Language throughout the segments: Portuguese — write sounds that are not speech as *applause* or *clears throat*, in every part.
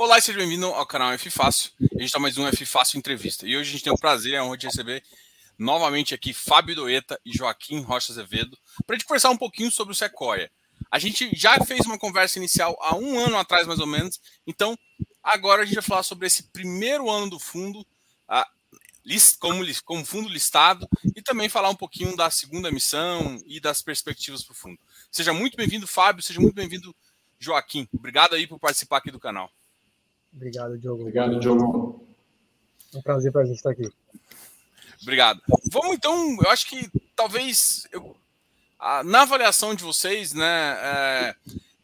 Olá e seja bem-vindo ao canal F Fácil. A gente está mais um F Fácil Entrevista. E hoje a gente tem o prazer e a honra de receber novamente aqui Fábio Doeta e Joaquim Rocha Azevedo para a gente conversar um pouquinho sobre o Sequoia. A gente já fez uma conversa inicial há um ano atrás, mais ou menos. Então, agora a gente vai falar sobre esse primeiro ano do fundo, como, como fundo listado, e também falar um pouquinho da segunda missão e das perspectivas para o fundo. Seja muito bem-vindo, Fábio. Seja muito bem-vindo, Joaquim. Obrigado aí por participar aqui do canal. Obrigado, Diogo. Obrigado, Diogo. É um prazer para a gente estar aqui. Obrigado. Vamos então, eu acho que talvez eu, a, na avaliação de vocês, né, é,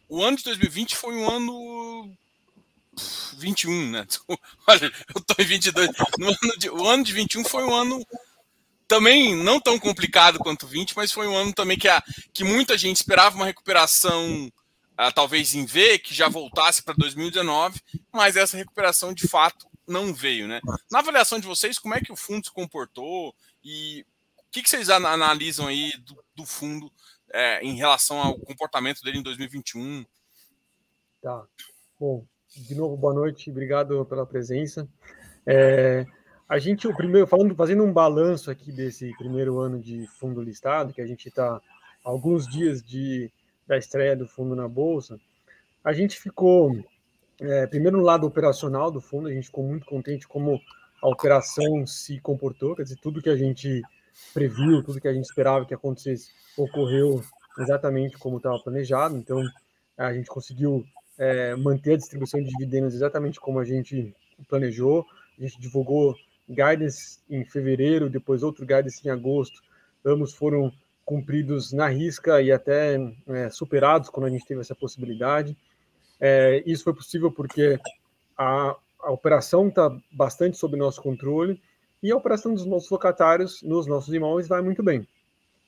o ano de 2020 foi um ano 21, né? *laughs* Olha, eu tô em 22. No ano de, o ano de 21 foi um ano também não tão complicado quanto 20, mas foi um ano também que, a, que muita gente esperava uma recuperação uh, talvez em V, que já voltasse para 2019, mas essa recuperação de fato não veio, né? Na avaliação de vocês, como é que o fundo se comportou e o que, que vocês analisam aí do, do fundo é, em relação ao comportamento dele em 2021? Tá. Bom, de novo, boa noite, obrigado pela presença. É, a gente, o primeiro, falando, fazendo um balanço aqui desse primeiro ano de fundo listado, que a gente está alguns dias de da estreia do fundo na bolsa, a gente ficou é, primeiro no lado operacional do fundo, a gente ficou muito contente como a operação se comportou, quer dizer, tudo que a gente previu, tudo que a gente esperava que acontecesse ocorreu exatamente como estava planejado. Então, a gente conseguiu é, manter a distribuição de dividendos exatamente como a gente planejou. A gente divulgou guidance em fevereiro, depois outro guidance em agosto. Ambos foram cumpridos na risca e até é, superados quando a gente teve essa possibilidade. É, isso foi possível porque a, a operação está bastante sob nosso controle e a operação dos nossos locatários nos nossos imóveis vai muito bem.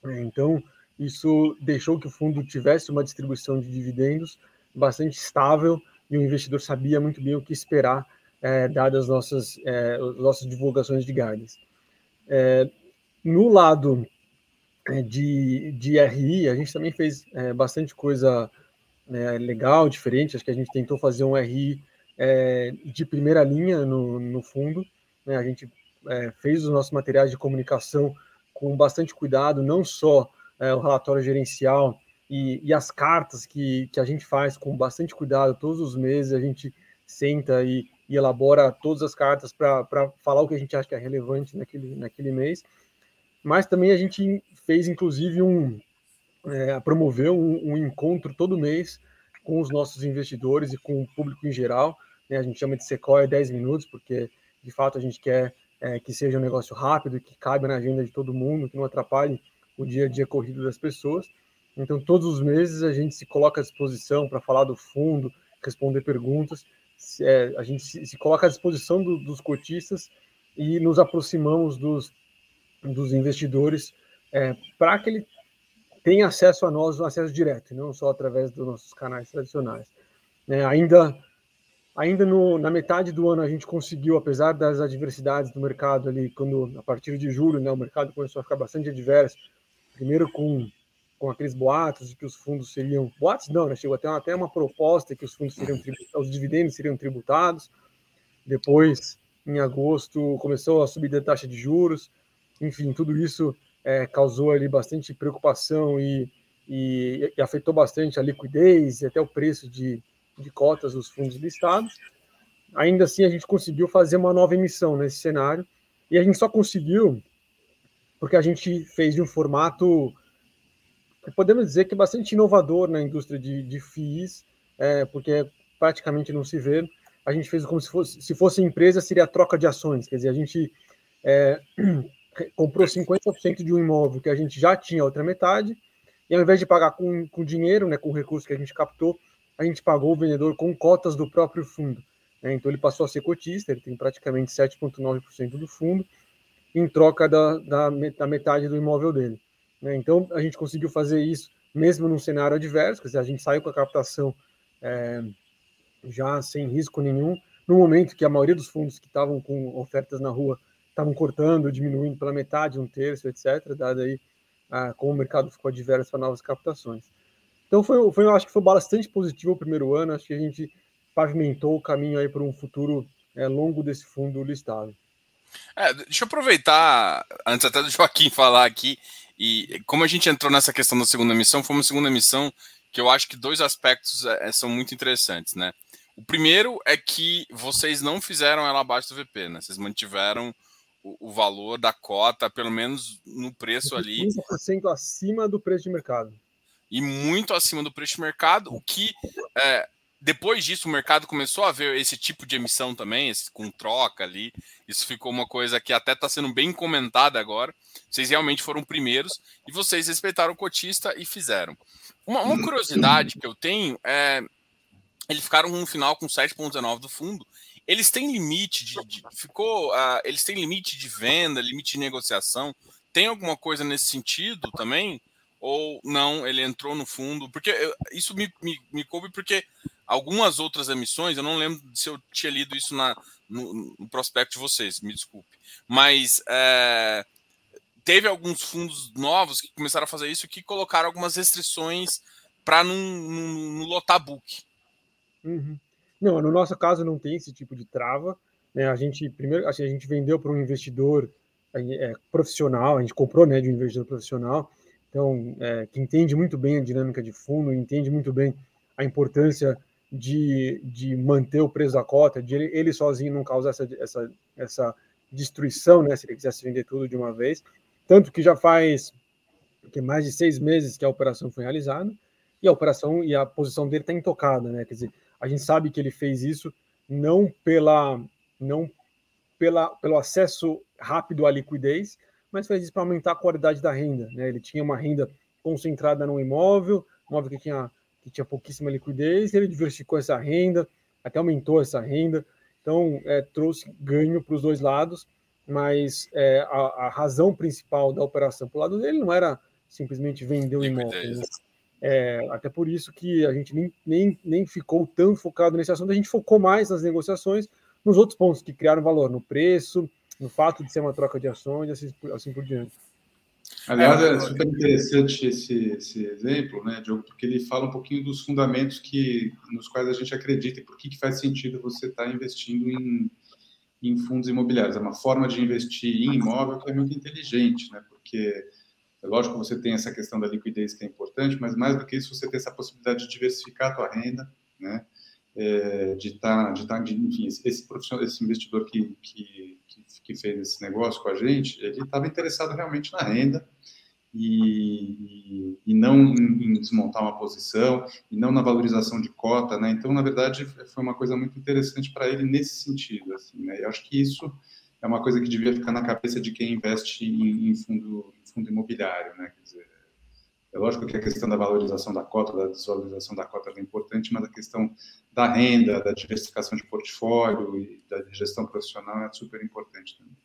É, então, isso deixou que o fundo tivesse uma distribuição de dividendos bastante estável e o investidor sabia muito bem o que esperar, é, dadas as nossas, é, nossas divulgações de guidance. É, no lado de, de RI, a gente também fez é, bastante coisa né, legal, diferente. Acho que a gente tentou fazer um RI é, de primeira linha no, no fundo. Né? A gente é, fez os nossos materiais de comunicação com bastante cuidado, não só é, o relatório gerencial e, e, as cartas que, que a gente faz com bastante cuidado todos os meses. A gente senta e, e elabora todas as cartas para falar o que a gente acha que é relevante naquele, naquele mês. Mas também a gente fez, inclusive, um, é, promoveu um, um, encontro todo mês com os nossos investidores e com o público em geral. Né? A gente chama de Sequoia 10 minutos, porque de fato a gente quer é, que seja um negócio rápido, que caiba na agenda de todo mundo, que não atrapalhe o dia a dia corrido das pessoas. Então, todos os meses a gente se coloca à disposição para falar do fundo, responder perguntas. É, a gente se, se, coloca à disposição do, dos cotistas e nos aproximamos dos, dos investidores é, para que ele tenha acesso a nós, um acesso direto, não só através dos nossos canais tradicionais. É, ainda ainda no, na metade do ano a gente conseguiu, apesar das adversidades do mercado ali, quando a partir de julho né, o mercado começou a ficar bastante adverso, primeiro com com aqueles boatos de que os fundos seriam. Boatos não, né? Chegou até até uma proposta que os fundos seriam os dividendos seriam tributados. Depois, em agosto, começou a subida da taxa de juros. Enfim, tudo isso é, causou ali bastante preocupação e, e, e, afetou bastante a liquidez e até o preço de, de cotas dos fundos listados. Ainda assim, a gente conseguiu fazer uma nova emissão nesse cenário e a gente só conseguiu porque a gente fez de um formato podemos dizer que é bastante inovador na indústria de, de FIIs, é, porque praticamente não se vê. A gente fez como se fosse, se fosse empresa, seria a troca de ações, quer dizer, a gente é, comprou 50% de um imóvel que a gente já tinha a outra metade, e ao invés de pagar com, com dinheiro, né, com o recurso que a gente captou, a gente pagou o vendedor com cotas do próprio fundo. Né? Então ele passou a ser cotista, ele tem praticamente 7,9% do fundo, em troca da, da, da metade do imóvel dele. Né? Então, a gente conseguiu fazer isso mesmo num cenário adverso, quer dizer, a gente saiu com a captação é, já sem risco nenhum, no momento que a maioria dos fundos que estavam com ofertas na rua estavam cortando, diminuindo pela metade, um terço, etc., dado aí ah, como o mercado ficou adverso para novas captações. Então, foi, foi, eu acho que foi bastante positivo o primeiro ano, acho que a gente pavimentou o caminho aí para um futuro é, longo desse fundo listado. É, deixa eu aproveitar, antes até do Joaquim falar aqui, e como a gente entrou nessa questão da segunda missão, foi uma segunda missão que eu acho que dois aspectos é, são muito interessantes, né? O primeiro é que vocês não fizeram ela abaixo do VP, né? Vocês mantiveram o, o valor da cota, pelo menos no preço ali. 15% acima do preço de mercado. E muito acima do preço de mercado, o que é, depois disso o mercado começou a ver esse tipo de emissão também, esse, com troca ali. Isso ficou uma coisa que até está sendo bem comentada agora. Vocês realmente foram primeiros e vocês respeitaram o cotista e fizeram. Uma, uma curiosidade que eu tenho é. Eles ficaram no final com 7,19 do fundo. Eles têm limite de. de ficou. Uh, eles têm limite de venda, limite de negociação. Tem alguma coisa nesse sentido também? Ou não, ele entrou no fundo? Porque eu, isso me, me, me coube porque algumas outras emissões, eu não lembro se eu tinha lido isso na, no, no prospecto de vocês, me desculpe. Mas é, teve alguns fundos novos que começaram a fazer isso que colocaram algumas restrições para não, não, não, lotar book. Uhum. Não, no nosso caso não tem esse tipo de trava. Né? A gente primeiro a gente vendeu para um investidor é, profissional, a gente comprou né, de um investidor profissional, então é, que entende muito bem a dinâmica de fundo, entende muito bem a importância de, de manter o preço da cota, de ele, ele sozinho não causar essa, essa, essa destruição, né, se ele quisesse vender tudo de uma vez. Tanto que já faz que mais de seis meses que a operação foi realizada e a operação e a posição dele está intocada, né? Quer dizer, a gente sabe que ele fez isso não pela não pela, pelo acesso rápido à liquidez, mas fez isso para aumentar a qualidade da renda. Né? Ele tinha uma renda concentrada no imóvel, imóvel que tinha que tinha pouquíssima liquidez, ele diversificou essa renda, até aumentou essa renda, então é, trouxe ganho para os dois lados, mas é, a, a, razão principal da operação para o lado dele não era simplesmente vender o imóvel. Né? É, até por isso que a gente nem, nem, nem ficou tão focado nesse assunto, a gente focou mais nas negociações, nos outros pontos que criaram valor, no preço, no fato de ser uma troca de ações, assim, assim por diante. Aliás, é, é super interessante esse, esse exemplo, né, Diogo, porque ele fala um pouquinho dos fundamentos que, nos quais a gente acredita e por que, que faz sentido você estar tá investindo em, em fundos imobiliários. É uma forma de investir em imóvel que é muito inteligente, né, porque é lógico que você tem essa questão da liquidez que é importante, mas mais do que isso, você tem essa possibilidade de diversificar a tua renda, né, é, de estar, tá, de tá, enfim, esse, profissional, esse investidor que, que, que fez esse negócio com a gente, ele estava interessado realmente na renda e, e não em, desmontar uma posição e não na valorização de cota, né? Então, na verdade, foi uma coisa muito interessante para ele nesse sentido, assim, né? Eu acho que isso é uma coisa que devia ficar na cabeça de quem investe em, em fundo, em fundo imobiliário, né? Quer dizer, é lógico que a questão da valorização da cota, da desvalorização da cota é importante, mas a questão da renda, da diversificação de portfólio e da gestão profissional é super importante também.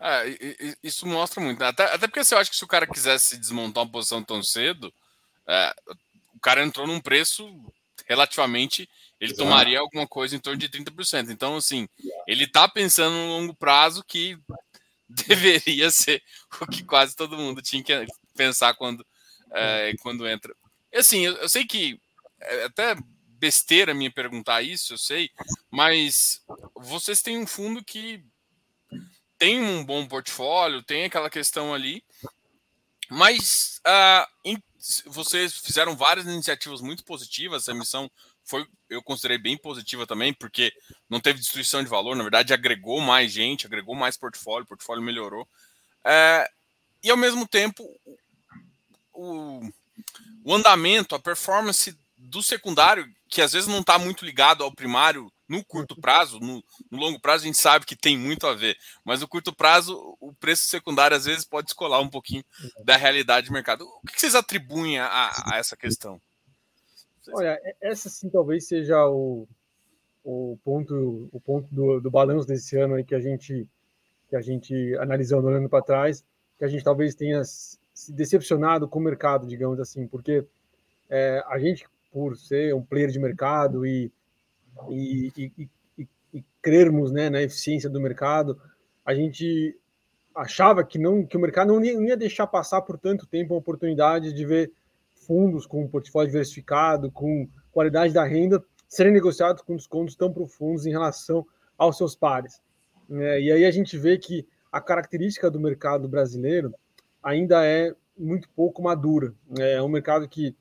É, isso mostra muito. Até, até porque você acha que se o cara quisesse desmontar uma posição tão cedo, é, o cara entrou num preço relativamente, ele Exato. tomaria alguma coisa em torno de 30%. Então, assim, ele está pensando no longo prazo que deveria ser o que quase todo mundo tinha que pensar quando é, quando entra. Assim, eu, eu, sei que é até besteira me perguntar isso, eu sei, mas vocês têm um fundo que tem um bom portfólio, tem aquela questão ali, mas uh, vocês fizeram várias iniciativas muito positivas, essa missão foi, eu considerei bem positiva também, porque não teve destruição de valor, na verdade agregou mais gente, agregou mais portfólio, o portfólio melhorou. É, e ao mesmo tempo, o, o andamento, a performance do secundário, que às vezes não está muito ligado ao primário no curto prazo, no, no, longo prazo a gente sabe que tem muito a ver, mas no curto prazo o preço secundário às vezes pode descolar um pouquinho da realidade do mercado. O que vocês atribuem a, a essa questão? Olha, essa sim talvez seja o, o ponto, o ponto do, do balanço desse ano aí que a gente que a gente analisando olhando para trás, que a gente talvez tenha se decepcionado com o mercado, digamos assim, porque é, a gente, por ser um player de mercado e, e, e, e, e crermos né, na eficiência do mercado, a gente achava que não que o mercado não ia, não ia deixar passar por tanto tempo a oportunidade de ver fundos com portfólio diversificado, com qualidade da renda, serem negociados com descontos tão profundos em relação aos seus pares. É, e aí a gente vê que a característica do mercado brasileiro ainda é muito pouco madura. É um mercado que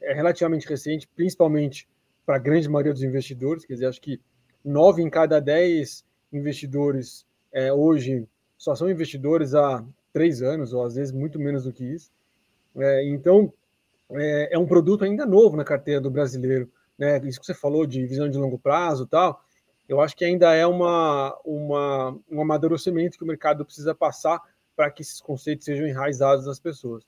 é relativamente recente, principalmente para a grande maioria dos investidores. Quer dizer, acho que nove em cada dez investidores é, hoje só são investidores há três anos, ou às vezes muito menos do que isso. É, então, é, é, um produto ainda novo na carteira do brasileiro. Né? Isso que você falou de visão de longo prazo tal, eu acho que ainda é uma, uma, um amadurecimento que o mercado precisa passar para que esses conceitos sejam enraizados nas pessoas.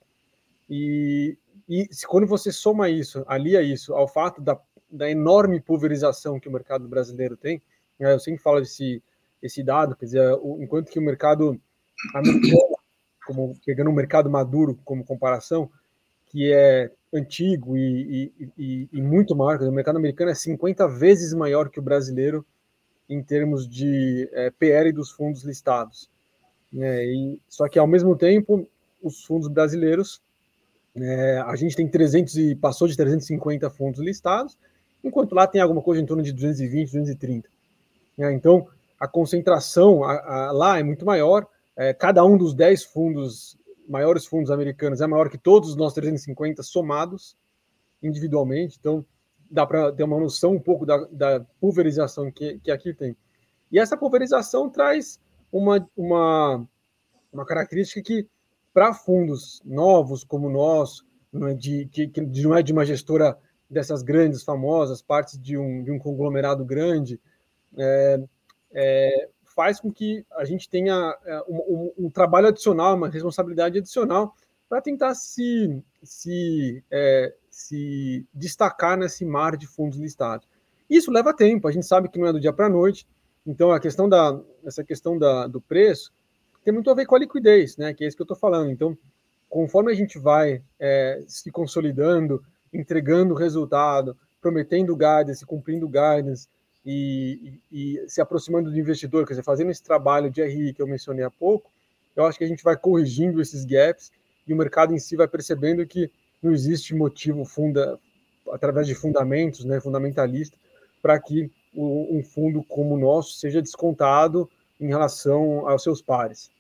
E, e quando você soma isso, alia isso ao fato da, da enorme pulverização que o mercado brasileiro tem, né? eu sempre falo esse, esse dado, quer dizer, o, enquanto que o mercado como, pegando um mercado maduro como comparação, que é antigo e, e, e, e muito maior, o mercado americano é 50 vezes maior que o brasileiro em termos de é, PL dos fundos listados. Né? E, só que, ao mesmo tempo, os fundos brasileiros, é, a gente tem 300 e passou de 350 fundos listados, enquanto lá tem alguma coisa em torno de 220, 230. Né? Então, a concentração a, a, lá é muito maior. É, cada um dos 10 fundos, maiores fundos americanos, é maior que todos os nossos 350 somados individualmente. Então, dá para ter uma noção um pouco da, da pulverização que, que aqui tem. E essa pulverização traz uma, uma, uma característica que, para fundos novos como nosso, não é de, que, que não é de uma gestora dessas grandes, famosas, partes de um, de um conglomerado grande, é, é, faz com que a gente tenha é, um, um, um, trabalho adicional, uma responsabilidade adicional para tentar se, se, é, se destacar nesse mar de fundos listados. Isso leva tempo, a gente sabe que não é do dia para a noite, então a questão da, essa questão da, do preço tem muito a ver com a liquidez, né, que é isso que eu estou falando. Então, conforme a gente vai é, se consolidando, entregando resultado, prometendo guidance, cumprindo guidance, e, e, se aproximando do investidor, quer dizer, fazendo esse trabalho de RI que eu mencionei há pouco, eu acho que a gente vai corrigindo esses gaps e o mercado em si vai percebendo que não existe motivo funda, através de fundamentos, né, fundamentalista, para que um fundo como o nosso seja descontado em relação aos seus pares.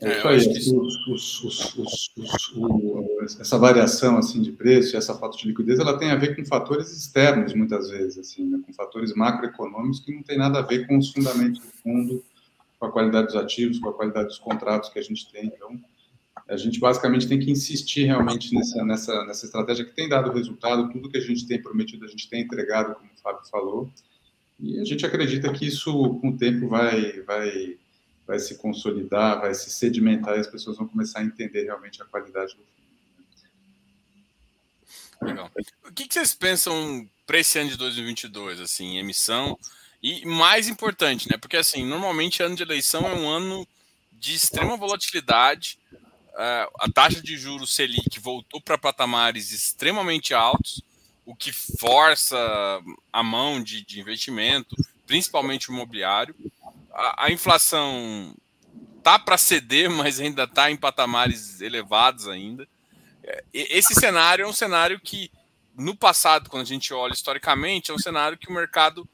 É, é aí, os, os, os, essa variação assim de preço, essa falta de liquidez, ela tem a ver com fatores externos muitas vezes, assim, né? com fatores macroeconômicos que não tem nada a ver com os fundamentos do fundo, com a qualidade dos ativos, com a qualidade dos contratos que a gente tem. Então, a gente basicamente tem que insistir realmente nessa, nessa, nessa estratégia que tem dado resultado, tudo que a gente tem prometido, a gente tem entregado, como o Fábio falou, e a gente acredita que isso, com o tempo, vai, vai, vai se consolidar, vai se sedimentar e as pessoas vão começar a entender realmente a qualidade do fundo. Legal. O que, vocês pensam para esse ano de 2022, assim, emissão? E mais importante, né? Porque, assim, normalmente ano de eleição é um ano de extrema volatilidade, a taxa de juros Selic voltou para patamares extremamente altos, o que força a mão de, de investimento, principalmente imobiliário. A, inflação tá para ceder, *laughs* mas ainda está em patamares elevados ainda. É, esse cenário é um cenário que, no passado, quando a gente olha historicamente, é um cenário que o mercado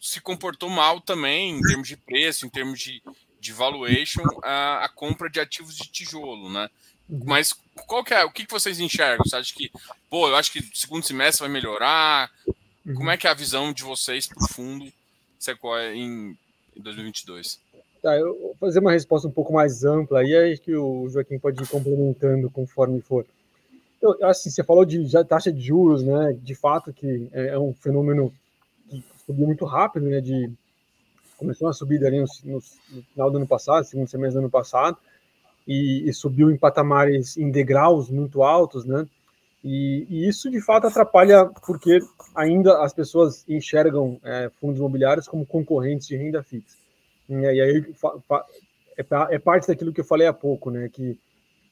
se comportou mal também, em termos de preço, em termos de, de valuation a, a, compra de ativos de tijolo, né? Mas qual que é, o que, vocês enxergam? Você acha que, pô, eu acho que segundo semestre vai melhorar? Como é que é a visão de vocês para o fundo Sequoia em, em 2022? Tá, eu vou fazer uma resposta um pouco mais ampla e aí que o Joaquim pode ir complementando conforme for. Então, assim, você falou de já, taxa de juros, né? De fato que é, é um fenômeno que subiu muito rápido, né? De começou a subir ali no, no, no, final do ano passado, segundo semestre do ano passado, e, e, subiu em patamares, em degraus muito altos, né? E, e isso de fato atrapalha porque ainda as pessoas enxergam é, fundos imobiliários como concorrentes de renda fixa. E, aí é, é, parte daquilo que eu falei há pouco, né? Que,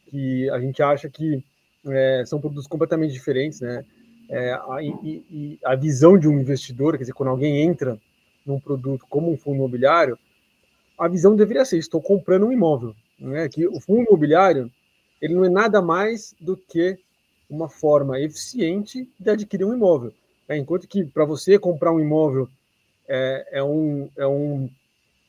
que a gente acha que é, são produtos completamente diferentes, né? É, a, e, e, a visão de um investidor, quer dizer, quando alguém entra num produto como um fundo imobiliário, a visão deveria ser: estou comprando um imóvel. Né? Que o fundo imobiliário ele não é nada mais do que uma forma eficiente de adquirir um imóvel. Né? Enquanto que para você comprar um imóvel é, é, um, é, um,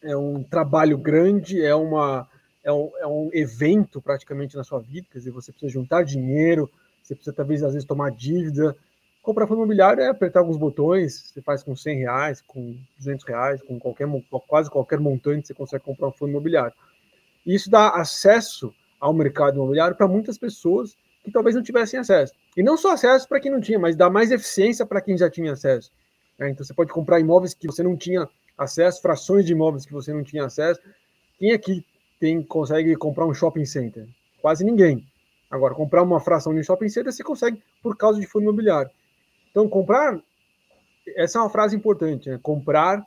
é um trabalho grande, é, uma, é, um, é um evento praticamente na sua vida, quer dizer, você precisa juntar dinheiro, você precisa talvez às vezes tomar dívida. Comprar fundo imobiliário é apertar alguns botões, você faz com 100 reais, com 200 reais, com qualquer, quase qualquer montante você consegue comprar um fundo imobiliário. E isso dá acesso ao mercado imobiliário para muitas pessoas que talvez não tivessem acesso. E não só acesso para quem não tinha, mas dá mais eficiência para quem já tinha acesso. Né? Então você pode comprar imóveis que você não tinha acesso, frações de imóveis que você não tinha acesso. Quem aqui tem consegue comprar um shopping center? Quase ninguém. Agora, comprar uma fração de um shopping center você consegue por causa de fundo imobiliário. Então, comprar, essa é uma frase importante, né? comprar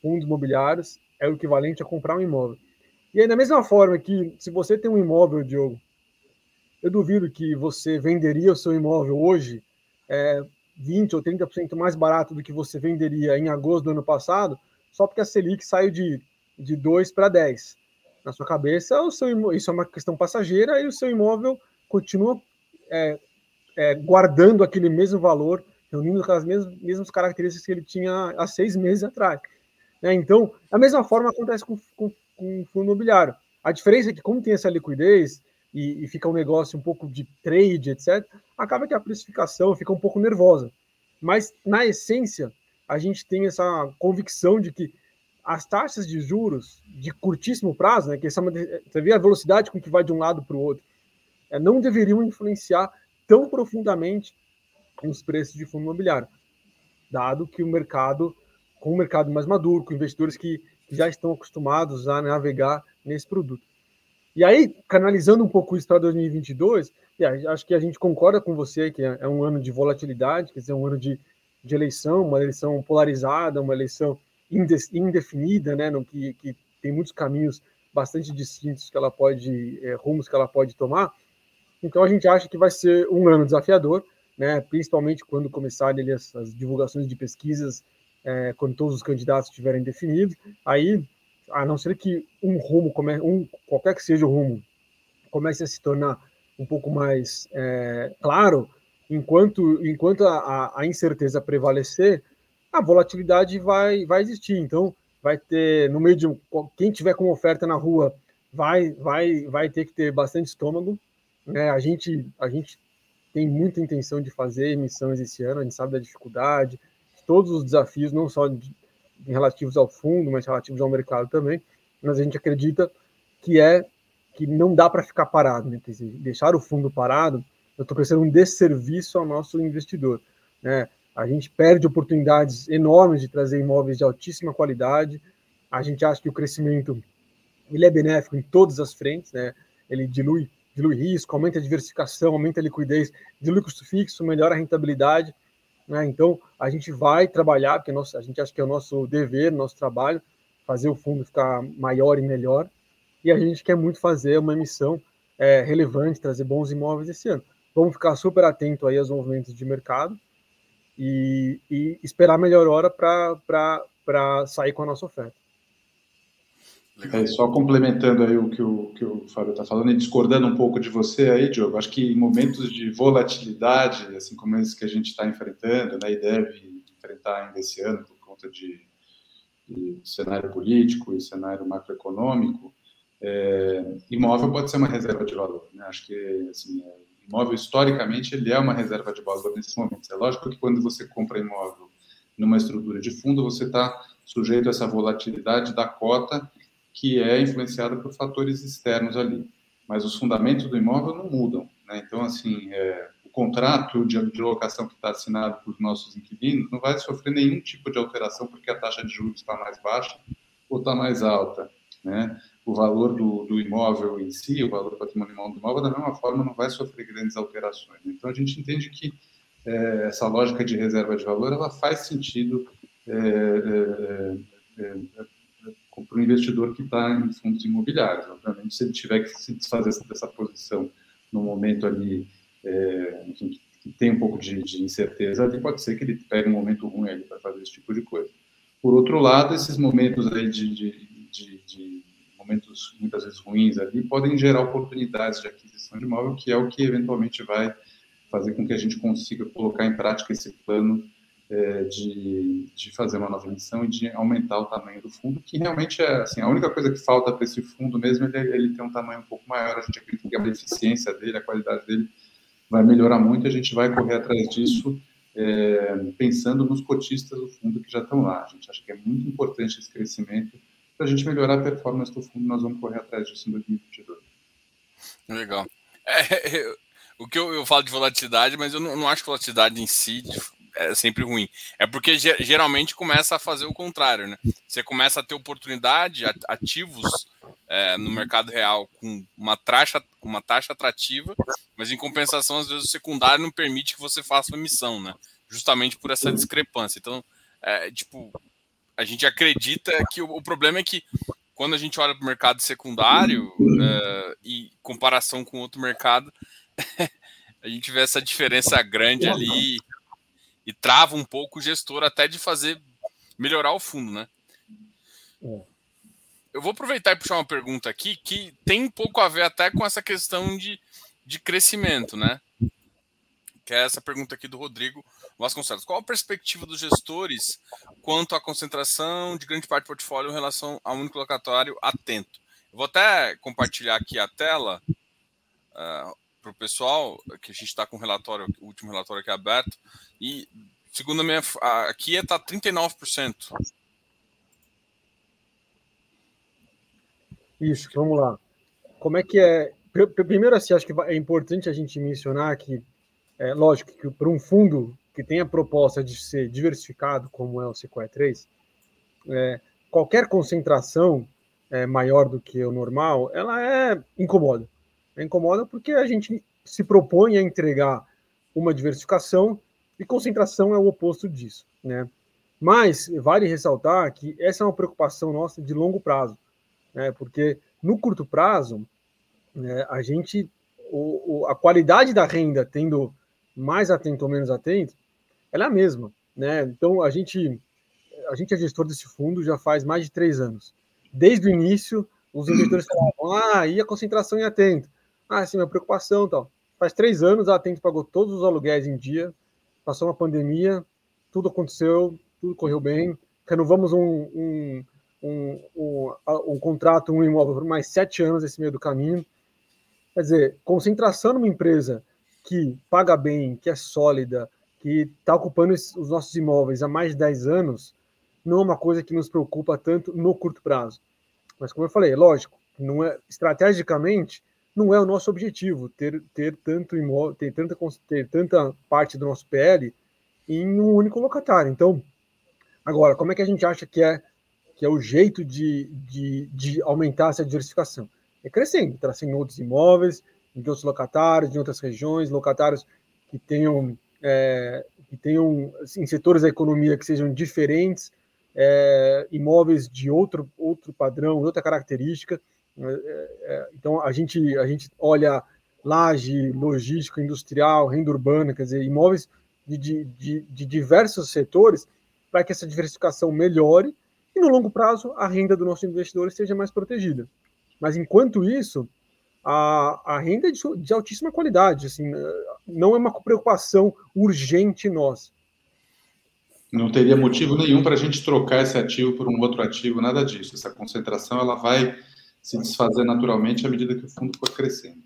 fundos imobiliários é o equivalente a comprar um imóvel. E aí, da mesma forma que se você tem um imóvel, Diogo, eu duvido que você venderia o seu imóvel hoje é, 20% ou 30% mais barato do que você venderia em agosto do ano passado, só porque a Selic saiu de, de 2 para 10. Na sua cabeça, o seu, isso é uma questão passageira e o seu imóvel continua é, é, guardando aquele mesmo valor, reunindo aquelas mesmas, mesmas características que ele tinha há seis meses atrás. Né? Então, a mesma forma acontece com, com, com o fundo imobiliário. A diferença é que, como tem essa liquidez, e, e, fica um negócio um pouco de trade, etc., acaba que a precificação fica um pouco nervosa. Mas, na essência, a gente tem essa convicção de que as taxas de juros de curtíssimo prazo, né, que essa, você vê a velocidade com que vai de um lado para o outro, é, não deveriam influenciar tão profundamente nos preços de fundo imobiliário, dado que o mercado, com o mercado mais maduro, com investidores que já estão acostumados a navegar nesse produto. E aí, canalizando um pouco isso para 2022, acho que a gente concorda com você que é, é um ano de volatilidade, quer dizer, um ano de, de eleição, uma eleição polarizada, uma eleição indefinida, né, no que, que tem muitos caminhos bastante distintos que ela pode, é, rumos que ela pode tomar. Então a gente acha que vai ser um ano desafiador, né, principalmente quando começarem as, as divulgações de pesquisas, é, quando todos os candidatos estiverem definidos. Aí a não ser que um rumo, um, qualquer que seja o rumo, comece a se tornar um pouco mais é, claro, enquanto, enquanto a, a, incerteza prevalecer, a volatilidade vai, vai existir. Então, vai ter, no meio de quem tiver com oferta na rua, vai, vai, vai ter que ter bastante estômago. Né? A, gente, a gente tem muita intenção de fazer emissões esse ano, a gente sabe da dificuldade, todos os desafios, não só de, relativos ao fundo, mas relativos ao mercado também, mas a gente acredita que é que não dá para ficar parado, né? Dizer, deixar o fundo parado, eu estou pensando um desserviço ao nosso investidor, né? A gente perde oportunidades enormes de trazer imóveis de altíssima qualidade. A gente acha que o crescimento ele é benéfico em todas as frentes, né? Ele dilui, dilui risco, aumenta a diversificação, aumenta a liquidez, dilui custo fixo, melhora a rentabilidade. Né? Então, a gente vai trabalhar, porque a gente acha que é o nosso dever, nosso trabalho, fazer o fundo ficar maior e melhor. E a gente quer muito fazer uma emissão é, relevante, trazer bons imóveis esse ano. Vamos ficar super atento aí aos movimentos de mercado e, e esperar a melhor hora para sair com a nossa oferta. É, só complementando aí o que o, que o Fábio está falando e discordando um pouco de você aí, Diogo, acho que em momentos de volatilidade, assim como esse que a gente está enfrentando, né, e deve enfrentar ainda esse ano por conta de, de cenário político e cenário macroeconômico, é, imóvel pode ser uma reserva de valor. Né? Acho que assim, é, imóvel historicamente ele é uma reserva de valor nesses momentos. É lógico que quando você compra imóvel numa estrutura de fundo, você está sujeito a essa volatilidade da cota que é influenciada por fatores externos ali. Mas os fundamentos do imóvel não mudam. Né? Então, assim, é, o contrato de, de locação que está assinado por nossos inquilinos não vai sofrer nenhum tipo de alteração porque a taxa de juros está mais baixa ou está mais alta. Né? O valor do, do, imóvel em si, o valor patrimonial do imóvel, da mesma forma, não vai sofrer grandes alterações. Então, a gente entende que é, essa lógica de reserva de valor ela faz sentido é, é, é, é para o investidor que está em fundos imobiliários. Obviamente, se ele tiver que se desfazer dessa posição no momento ali, é, enfim, que tem um pouco de, de, incerteza ali, pode ser que ele pegue um momento ruim ali para fazer esse tipo de coisa. Por outro lado, esses momentos aí de, de, de, momentos muitas vezes ruins ali podem gerar oportunidades de aquisição de imóvel, que é o que eventualmente vai fazer com que a gente consiga colocar em prática esse plano é, de, de fazer uma nova emissão e de aumentar o tamanho do fundo, que realmente é assim, a única coisa que falta para esse fundo mesmo ele, ele ter um tamanho um pouco maior. A gente acredita que a eficiência dele, a qualidade dele vai melhorar muito. A gente vai correr atrás disso, é, pensando nos cotistas do fundo que já estão lá. A gente acha que é muito importante esse crescimento para a gente melhorar a performance do fundo. Nós vamos correr atrás disso em 2022. Legal. É, *laughs* o que eu, eu, falo de volatilidade, mas eu não, não acho que volatilidade em si é sempre ruim. É porque geralmente começa a fazer o contrário, né? Você começa a ter oportunidade, ativos é, no mercado real com uma taxa, uma taxa atrativa, mas em compensação, às vezes o secundário não permite que você faça uma emissão, né? Justamente por essa discrepância. Então, é, tipo, a gente acredita que o, o, problema é que quando a gente olha para o mercado secundário é, e comparação com outro mercado, *laughs* a gente vê essa diferença grande ali e trava um pouco o gestor até de fazer melhorar o fundo, né? É. Eu vou aproveitar e puxar uma pergunta aqui que tem um pouco a ver até com essa questão de, de crescimento, né? Que é essa pergunta aqui do Rodrigo Vasconcelos. Qual a perspectiva dos gestores quanto à concentração de grande parte do portfólio em relação ao único locatório atento? Eu vou até compartilhar aqui a tela. Uh, para o pessoal, que a gente está com o relatório, o último relatório aqui aberto, e segundo a minha. Aqui está 39%. Isso, vamos lá. Como é que é? Primeiro, assim, acho que é importante a gente mencionar que, é lógico, que para um fundo que tem a proposta de ser diversificado, como é o Sequoia 3, é, qualquer concentração é, maior do que o normal, ela é incomoda. Incomoda porque a gente se propõe a entregar uma diversificação e concentração é o oposto disso, né? Mas vale ressaltar que essa é uma preocupação nossa de longo prazo, né? Porque no curto prazo, né, a gente o, o, a qualidade da renda tendo mais atento ou menos atento, ela é a mesma, né? Então a gente a gente é gestor desse fundo já faz mais de três anos. Desde o início, os investidores falavam, ah, e a concentração em atento? Ah, sim, minha preocupação tal. Faz três anos a Atento pagou todos os aluguéis em dia, passou uma pandemia, tudo aconteceu, tudo correu bem, renovamos um, um, um, um, um contrato, um imóvel por mais sete anos nesse meio do caminho. Quer dizer, concentração numa empresa que paga bem, que é sólida, que está ocupando os nossos imóveis há mais de 10 anos, não é uma coisa que nos preocupa tanto no curto prazo. Mas, como eu falei, lógico, não é estrategicamente não é o nosso objetivo ter, ter tanto imóvel, ter tanta, ter tanta parte do nosso PL em um único locatário. Então, agora, como é que a gente acha que é que é o jeito de, de, de aumentar essa diversificação? É crescendo, trazendo outros imóveis, de outros locatários, de outras regiões, locatários que tenham, é, que tenham assim, setores da economia que sejam diferentes, é, imóveis de outro, outro padrão, outra característica. É, é, então, a gente, a gente olha laje, logística, industrial, renda urbana, quer dizer, imóveis de, de, de, de diversos setores para que essa diversificação melhore e, no longo prazo, a renda do nosso investidor seja mais protegida. Mas, enquanto isso, a, a renda é de, de altíssima qualidade, assim, não é uma preocupação urgente nossa. Não teria motivo nenhum para a gente trocar esse ativo por um outro ativo, nada disso. Essa concentração ela vai se desfazer naturalmente à medida que o fundo for crescendo.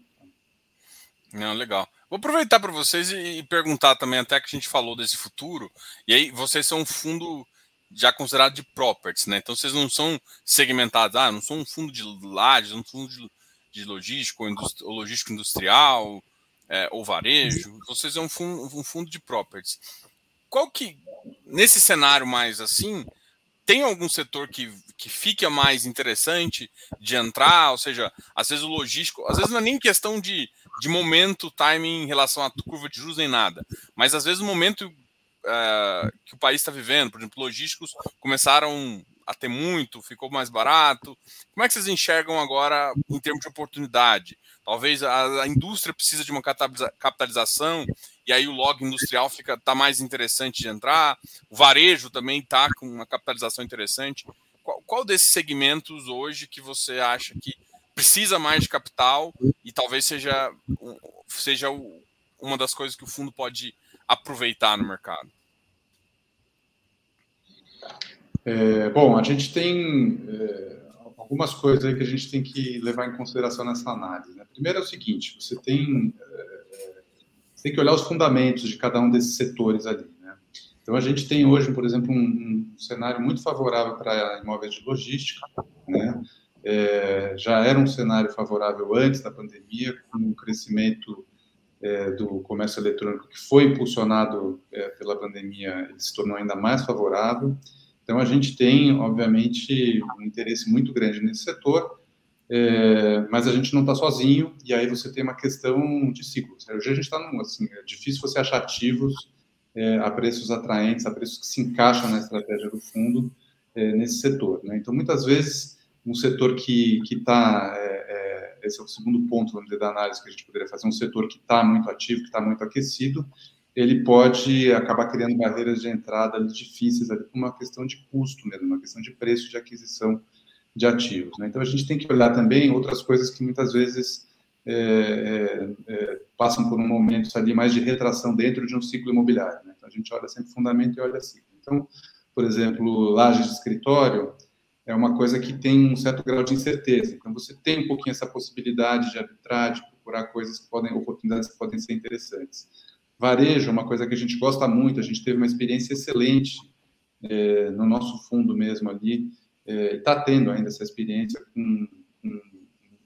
Não, legal. Vou aproveitar para vocês e perguntar também, até que a gente falou desse futuro, e aí vocês são um fundo já considerado de properties, né? Então vocês não são segmentados, ah, não sou um fundo de lajes, um fundo de, de logístico ou, ou logístico industrial é, ou varejo, vocês são um fundo, um fundo de properties. Qual que, nesse cenário mais assim, tem algum setor que, que fica mais interessante de entrar? Ou seja, às vezes o logístico, às vezes não é nem questão de, de momento, timing em relação à curva de juros nem nada, mas às vezes o momento uh, que o país está vivendo, por exemplo, logísticos começaram a ter muito, ficou mais barato. Como é que vocês enxergam agora em termos de oportunidade? Talvez a, a indústria precisa de uma capitalização e aí o log industrial fica tá mais interessante de entrar. O varejo também está com uma capitalização interessante. Qual, qual, desses segmentos hoje que você acha que precisa mais de capital e talvez seja, seja o, uma das coisas que o fundo pode aproveitar no mercado? É, bom, a gente tem é, algumas coisas aí que a gente tem que levar em consideração nessa análise. Né? Primeiro é o seguinte: você tem, é, você tem que olhar os fundamentos de cada um desses setores ali. Né? Então, a gente tem hoje, por exemplo, um, um cenário muito favorável para imóveis de logística. Né? É, já era um cenário favorável antes da pandemia, com o crescimento é, do comércio eletrônico que foi impulsionado é, pela pandemia, ele se tornou ainda mais favorável. Então, a gente tem, obviamente, um interesse muito grande nesse setor, é, mas a gente não está sozinho, e aí você tem uma questão de ciclos. Hoje a gente está num, assim, é difícil você achar ativos é, a preços atraentes, a preços que se encaixam na estratégia do fundo é, nesse setor. Né? Então, muitas vezes, um setor que está, é, é, esse é o segundo ponto, vamos dizer, da análise que a gente poderia fazer, um setor que está muito ativo, que está muito aquecido, ele pode acabar criando barreiras de entrada difíceis ali por uma questão de custo mesmo, uma questão de preço de aquisição de ativos. Né? Então a gente tem que olhar também outras coisas que muitas vezes é, é, é, passam por um momento ali mais de retração dentro de um ciclo imobiliário. Né? Então a gente olha sempre fundamento e olha ciclo. Então, por exemplo, laje de escritório é uma coisa que tem um certo grau de incerteza. Então você tem um pouquinho essa possibilidade de arbitrar, de procurar coisas que podem, oportunidades que podem ser interessantes. Varejo é uma coisa que a gente gosta muito, a gente teve uma experiência excelente é, no nosso fundo mesmo ali, está é, tendo ainda essa experiência com, com,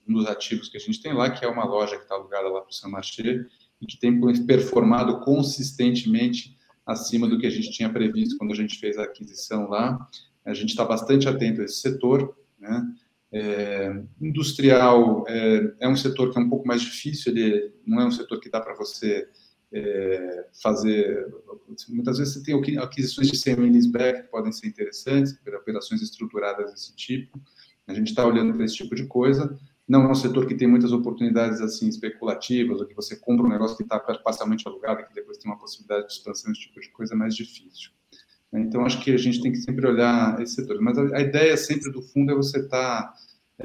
um dos ativos que a gente tem lá, que é uma loja que está alugada lá para o San Marché, e que tem performado consistentemente acima do que a gente tinha previsto quando a gente fez a aquisição lá. A gente está bastante atento a esse setor, né? É, industrial é, é, um setor que é um pouco mais difícil, ele não é um setor que dá para você é, fazer. Muitas vezes você tem aquisições de semi-leaseback que podem ser interessantes, operações estruturadas desse tipo. A gente está olhando para esse tipo de coisa. Não é um setor que tem muitas oportunidades assim especulativas, ou que você compra um negócio que está parcialmente alugado, que depois tem uma possibilidade de expansão, esse tipo de coisa é mais difícil. Então, acho que a gente tem que sempre olhar esse setor. Mas a, ideia sempre do fundo é você estar tá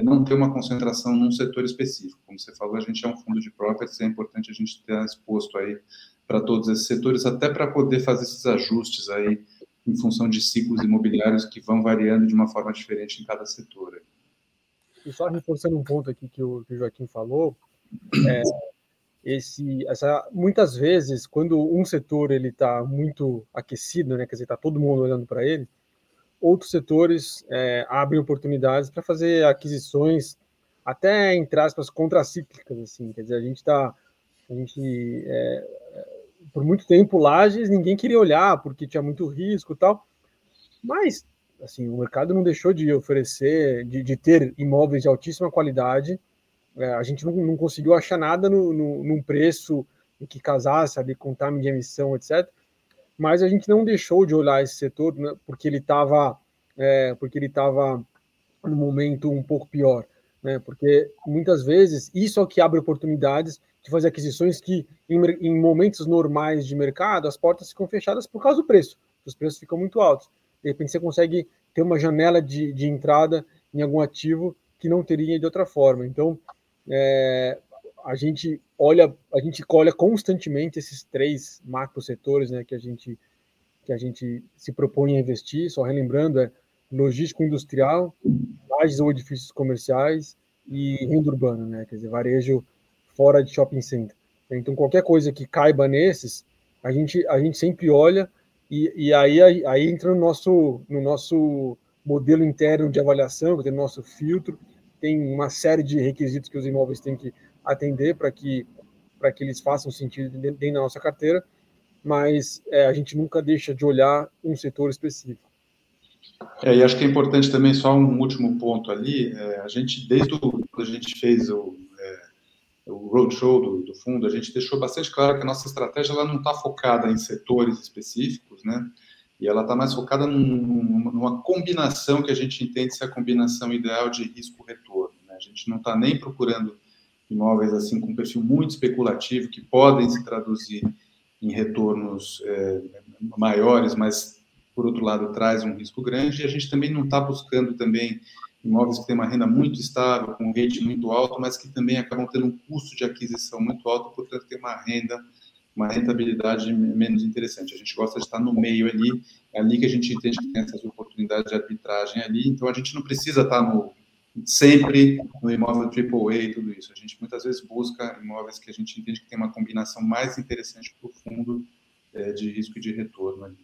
não ter uma concentração num setor específico. Como você falou, a gente é um fundo de properties, é importante a gente ter exposto aí para todos esses setores, até para poder fazer esses ajustes aí em função de ciclos imobiliários que vão variando de uma forma diferente em cada setor. E só reforçando um ponto aqui que o, que o Joaquim falou, é, esse, essa, muitas vezes, quando um setor ele está muito aquecido, né, quer dizer, está todo mundo olhando para ele, outros setores é, abrem oportunidades para fazer aquisições até entre aspas contracíclicas assim quer dizer a gente está a gente é, por muito tempo lajes ninguém queria olhar porque tinha muito risco e tal mas assim o mercado não deixou de oferecer de, de ter imóveis de altíssima qualidade é, a gente não, não, conseguiu achar nada no, no, num preço que casasse ali com time de emissão etc mas a gente não deixou de olhar esse setor né, porque ele estava é, porque ele estava no momento um pouco pior, né? Porque muitas vezes isso é o que abre oportunidades de fazer aquisições que em, em momentos normais de mercado as portas ficam fechadas por causa do preço, os preços ficam muito altos. De repente você consegue ter uma janela de, de entrada em algum ativo que não teria de outra forma. Então, é, a gente olha, a gente olha constantemente esses três macro setores, né, que a gente que a gente se propõe a investir. Só relembrando, é logístico industrial, lajes ou edifícios comerciais e renda urbana, né, quer dizer, varejo fora de shopping center. Então, qualquer coisa que caiba nesses, a gente a gente sempre olha e, e aí, aí, entra no nosso no nosso modelo interno de avaliação, tem o nosso filtro, tem uma série de requisitos que os imóveis têm que atender para que, para que eles façam sentido dentro da nossa carteira, mas é, a gente nunca deixa de olhar um setor específico. É, e acho que é importante também, só um último ponto ali, é, a gente, desde quando a gente fez o, é, o roadshow do, do fundo, a gente deixou bastante claro que a nossa estratégia ela não está focada em setores específicos, né? E ela está mais focada num, numa combinação que a gente entende ser a combinação ideal de risco-retorno. Né? A gente não está nem procurando imóveis assim com perfil muito especulativo que podem se traduzir em retornos é, maiores, mas por outro lado traz um risco grande. E a gente também não está buscando também imóveis que têm uma renda muito estável, com um rate muito alto, mas que também acabam tendo um custo de aquisição muito alto, portanto tem uma renda uma rentabilidade menos interessante. A gente gosta de estar no meio ali, é ali que a gente entende que tem essas oportunidades de arbitragem ali, então a gente não precisa estar no, sempre no imóvel AAA e tudo isso. A gente muitas vezes busca imóveis que a gente entende que tem uma combinação mais interessante para o fundo é, de risco e de retorno ali.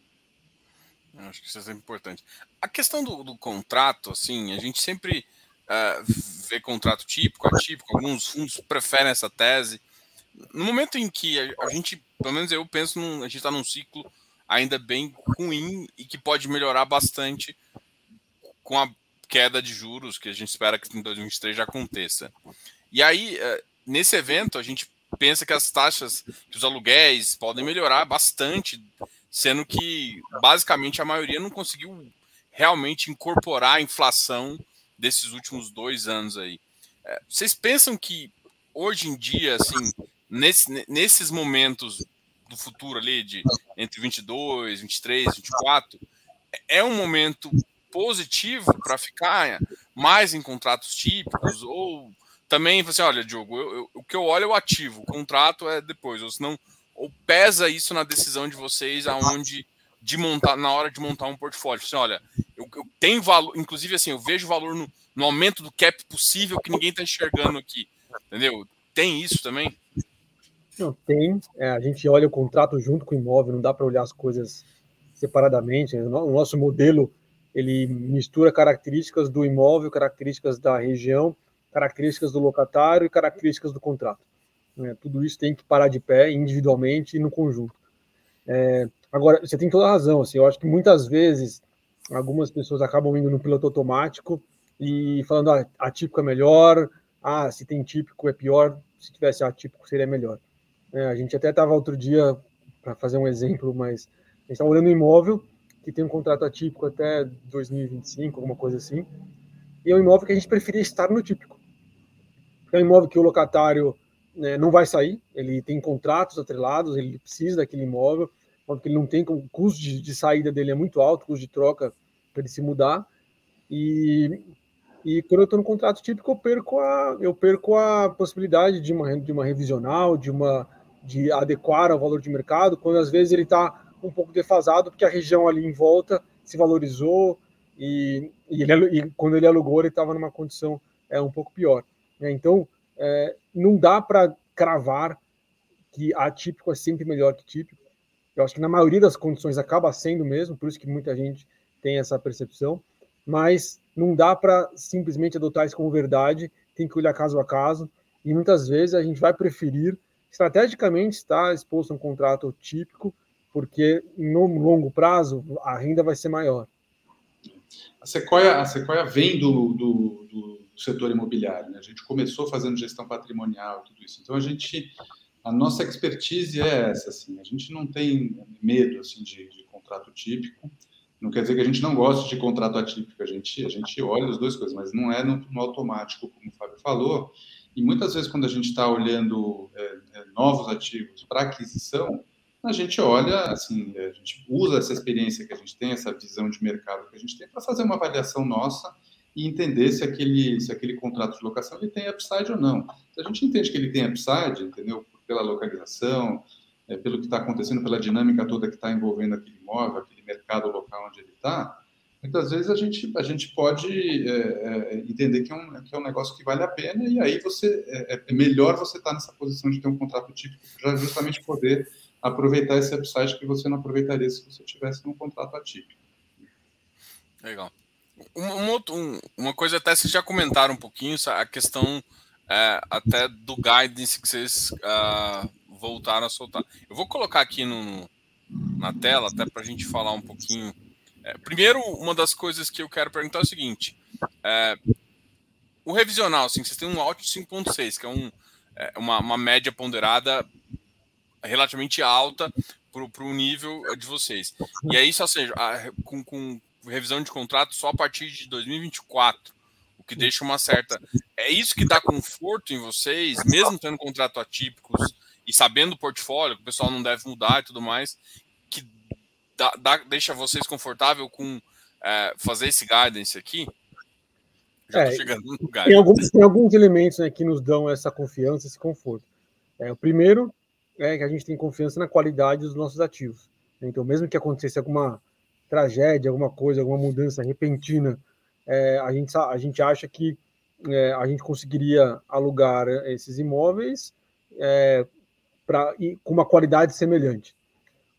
Acho que isso é importante. A questão do, do contrato, assim, a gente sempre uh, vê contrato típico, atípico, alguns fundos preferem essa tese. No momento em que a, a gente, pelo menos eu penso, num, a gente está num ciclo ainda bem ruim e que pode melhorar bastante com a queda de juros que a gente espera que em 2023 já aconteça. E aí, uh, nesse evento, a gente pensa que as taxas, que os aluguéis podem melhorar bastante sendo que basicamente a maioria não conseguiu realmente incorporar a inflação desses últimos dois anos aí. É, vocês pensam que hoje em dia, assim, nesse, nesses momentos do futuro ali, de entre 22, 23, 24, é um momento positivo para ficar mais em contratos típicos ou também assim, olha, Diogo, eu, eu, o que eu olho é o ativo, o contrato é depois, ou senão ou pesa isso na decisão de vocês aonde de montar na hora de montar um portfólio? Assim, olha, eu, eu, tenho valor, inclusive assim, eu vejo valor no, no aumento do cap possível que ninguém está enxergando aqui, entendeu? Tem isso também? Não, tem. É, a gente olha o contrato junto com o imóvel, não dá para olhar as coisas separadamente. O nosso modelo ele mistura características do imóvel, características da região, características do locatário e características do contrato. Né? Tudo isso tem que parar de pé individualmente e no conjunto. É, agora, você tem toda a razão. Assim, eu acho que muitas vezes algumas pessoas acabam indo no piloto automático e falando ah, atípico é melhor, ah, se tem típico é pior, se tivesse atípico seria melhor. É, a gente até estava outro dia, para fazer um exemplo, mas a gente estava olhando um imóvel que tem um contrato atípico até 2025, alguma coisa assim, e é um imóvel que a gente preferia estar no típico. É um imóvel que o locatário né, não vai sair, ele tem contratos atrelados, ele precisa daquele imóvel, porque ele não tem, o custo de, de saída dele é muito alto, o custo de troca para ele se mudar, e, e quando eu estou no contrato típico, eu perco a, eu perco a possibilidade de uma, de uma revisional, de uma de adequar ao valor de mercado, quando às vezes ele está um pouco defasado, porque a região ali em volta se valorizou, e, e, ele, e quando ele alugou, ele estava numa condição é, um pouco pior. Né? Então, é, não dá para cravar que atípico é sempre melhor que típico. Eu acho que na maioria das condições acaba sendo mesmo, por isso que muita gente tem essa percepção, mas não dá para simplesmente adotar isso como verdade, tem que olhar caso a caso, e muitas vezes a gente vai preferir estrategicamente estar exposto a um contrato típico, porque no longo prazo a renda vai ser maior. A Sequoia, a Sequoia vem do, do, do setor imobiliário. Né? A gente começou fazendo gestão patrimonial tudo isso. Então, a gente, a nossa expertise é essa. Assim, a gente não tem medo assim, de, de contrato típico. Não quer dizer que a gente não goste de contrato atípico. A gente, a gente olha as duas coisas, mas não é no, no automático, como o Fábio falou. E muitas vezes, quando a gente está olhando é, é, novos ativos para aquisição, a gente olha, assim, a gente usa essa experiência que a gente tem, essa visão de mercado que a gente tem, para fazer uma avaliação nossa e entender se aquele, se aquele contrato de locação ele tem upside ou não. Se a gente entende que ele tem upside, entendeu? Pela localização, é, pelo que está acontecendo, pela dinâmica toda que está envolvendo aquele imóvel, aquele mercado local onde ele está, muitas vezes a gente, a gente pode é, é, entender que é, um, que é um negócio que vale a pena e aí você é, é melhor você estar tá nessa posição de ter um contrato típico para justamente poder aproveitar esse upside que você não aproveitaria se você tivesse um contrato atípico. Legal. Uma, uma coisa até vocês já comentaram um pouquinho, a questão é, até do guidance que vocês uh, voltaram a soltar. Eu vou colocar aqui no, na tela, até para a gente falar um pouquinho. É, primeiro, uma das coisas que eu quero perguntar é o seguinte: é, o revisional, assim, vocês têm um de 5,6, que é, um, é uma, uma média ponderada relativamente alta para o nível de vocês. E é isso, ou seja, a, com, com revisão de contrato só a partir de 2024, o que deixa uma certa. É isso que dá conforto em vocês, mesmo tendo contrato atípicos e sabendo o portfólio, que o pessoal não deve mudar e tudo mais, que dá, dá deixa vocês confortável com é, fazer esse guidance aqui? Já é, chegando no Tem alguns, tem alguns elementos né, que nos dão essa confiança, esse conforto. É, o primeiro é que a gente tem confiança na qualidade dos nossos ativos. Então, mesmo que acontecesse alguma tragédia, alguma coisa, alguma mudança repentina, é, a, gente, a gente acha que é, a gente conseguiria alugar esses imóveis é, pra, e, com uma qualidade semelhante.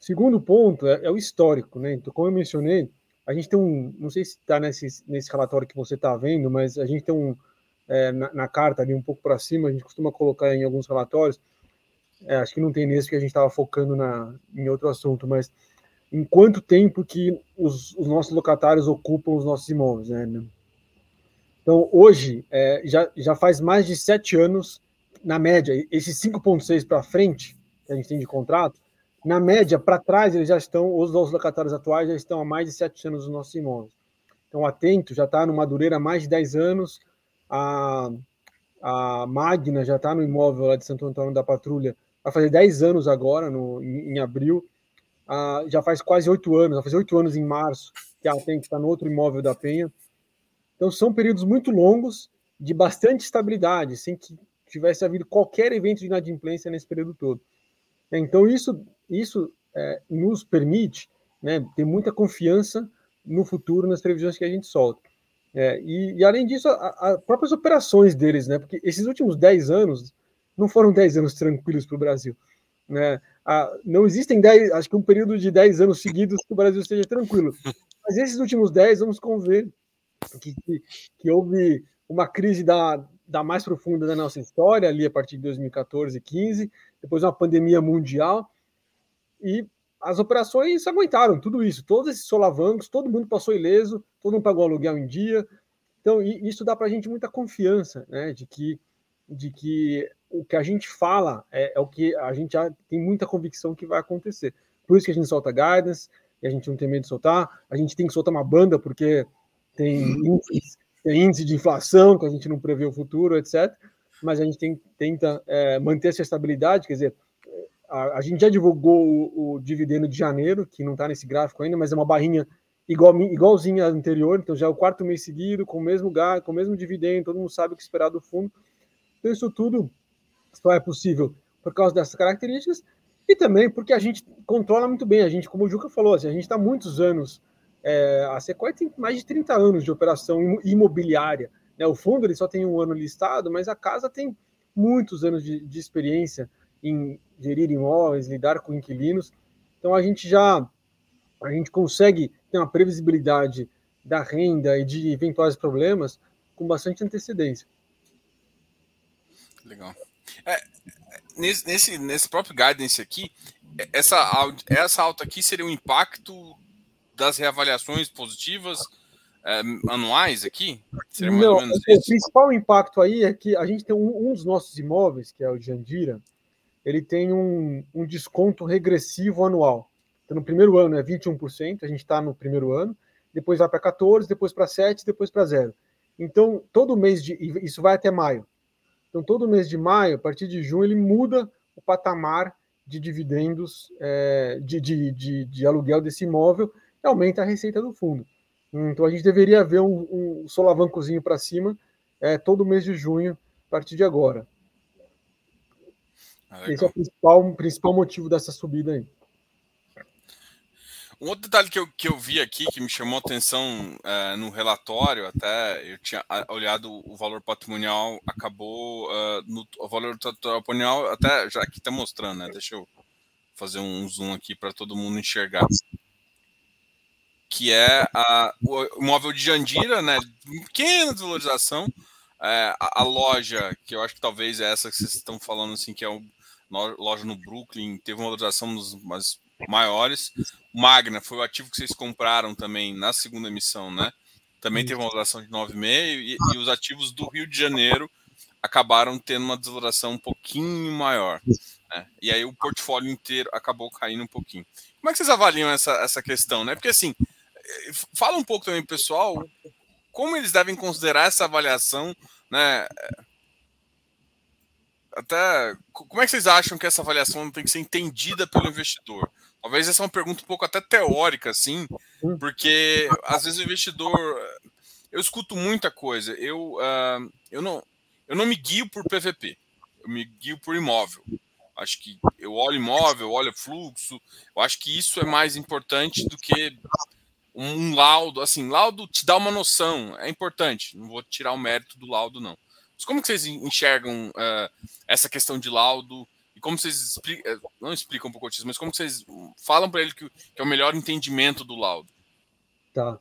Segundo ponto é, é, o histórico, né? Então, como eu mencionei, a gente tem um, não sei se está nesse, nesse relatório que você está vendo, mas a gente tem um, é, na, na, carta ali um pouco para cima, a gente costuma colocar em alguns relatórios, é, acho que não tem nesse que a gente estava focando na, em outro assunto, mas em quanto tempo que os, os nossos locatários ocupam os nossos imóveis, né? Então, hoje, é, já, já faz mais de sete anos, na média, esses 5,6 para frente, que a gente tem de contrato, na média, para trás, eles já estão, os nossos locatários atuais já estão há mais de sete anos nos nossos imóveis. Então, atento, já está no Madureira há mais de 10 anos, a, a Magna já está no imóvel lá de Santo Antônio da Patrulha, vai fazer 10 anos agora, no, em, em abril, a, já faz quase oito anos, vai fazer oito anos em março, que a Atento está no outro imóvel da Penha. Então, são períodos muito longos, de bastante estabilidade, sem que tivesse havido qualquer evento de inadimplência nesse período todo. Então, isso, isso é, nos permite né, ter muita confiança no futuro, nas previsões que a gente solta. É, e, e, além disso, as próprias operações deles, né, porque esses últimos 10 anos não foram 10 anos tranquilos para o Brasil. Né? Ah, não existem 10, acho que um período de 10 anos seguidos que o Brasil seja tranquilo. Mas esses últimos 10, vamos conver que, que, que houve uma crise da, da mais profunda da nossa história, ali a partir de 2014 e 15, depois uma pandemia mundial, e as operações aguentaram tudo isso, todos esses solavancos, todo mundo passou ileso, todo mundo pagou aluguel em dia. Então, isso dá para a gente muita confiança, né, de que, de que o que a gente fala é, é, o que a gente já tem muita convicção que vai acontecer. Por isso que a gente solta guidance, e a gente não tem medo de soltar, a gente tem que soltar uma banda, porque tem índice, tem índice de inflação, que a gente não prevê o futuro, etc. Mas a gente tem, tenta é, manter essa estabilidade, quer dizer, a, a gente já divulgou o, o, dividendo de janeiro, que não está nesse gráfico ainda, mas é uma barrinha igual, igualzinha à anterior, então já é o quarto mês seguido, com o mesmo gás, com o mesmo dividendo, todo mundo sabe o que esperar do fundo. Então, isso tudo só é possível por causa dessas características e também porque a gente controla muito bem. A gente, como o Juca falou, assim, a gente está muitos anos. É, a Sequoia tem mais de 30 anos de operação imobiliária. Né? O fundo ele só tem um ano listado, mas a casa tem muitos anos de, de experiência em gerir imóveis, lidar com inquilinos. Então a gente já a gente consegue ter uma previsibilidade da renda e de eventuais problemas com bastante antecedência. Legal. É, nesse, nesse, próprio guidance aqui, essa, essa alta aqui seria o um impacto das reavaliações positivas é, anuais aqui? Seria Não, o principal impacto aí é que a gente tem um, um, dos nossos imóveis, que é o Jandira, ele tem um, um desconto regressivo anual. Então, no primeiro ano é 21%, a gente está no primeiro ano, depois vai para 14%, depois para 7%, depois para 0%. Então, todo mês de. Isso vai até maio. Então, todo mês de maio, a partir de junho, ele muda o patamar de dividendos, é, de, de, de, de, aluguel desse imóvel e aumenta a receita do fundo. Então, a gente deveria ver um, um solavancozinho para cima é, todo mês de junho, a partir de agora. Ah, Esse é o principal, principal motivo dessa subida aí. Um outro detalhe que eu, que eu vi aqui, que me chamou atenção uh, no relatório, até eu tinha olhado o valor patrimonial, acabou uh, no o valor patrimonial, até já que está mostrando, né? Deixa eu fazer um zoom aqui para todo mundo enxergar. Que é a, o imóvel de Jandira, né? Pequena desvalorização. É, a, a, loja, que eu acho que talvez é essa que vocês estão falando, assim, que é uma loja no Brooklyn, teve uma valorização dos mais maiores. Magna foi o ativo que vocês compraram também na segunda emissão, né? Também teve uma valoração de 9,5 e, e os ativos do Rio de Janeiro acabaram tendo uma desvaloração um pouquinho maior. Né? E aí o portfólio inteiro acabou caindo um pouquinho. Como é que vocês avaliam essa, essa questão, né? Porque assim, eh, fala um pouco também, pessoal, como eles devem considerar essa avaliação, né? Até como é que vocês acham que essa avaliação tem que ser entendida pelo investidor? Talvez essa é uma pergunta um pouco até teórica, assim, hum. porque às vezes o investidor. Eu escuto muita coisa. Eu, uh, eu, não, eu não me guio por PVP, eu me guio por imóvel. Acho que eu olho imóvel, eu olho fluxo. Eu acho que isso é mais importante do que um laudo. Assim, laudo te dá uma noção, é importante. Não vou tirar o mérito do laudo, não. Mas como que vocês enxergam uh, essa questão de laudo? Como vocês explicam, não explicam para o cotista, mas como vocês falam para ele que, que é o melhor entendimento do laudo? Tá.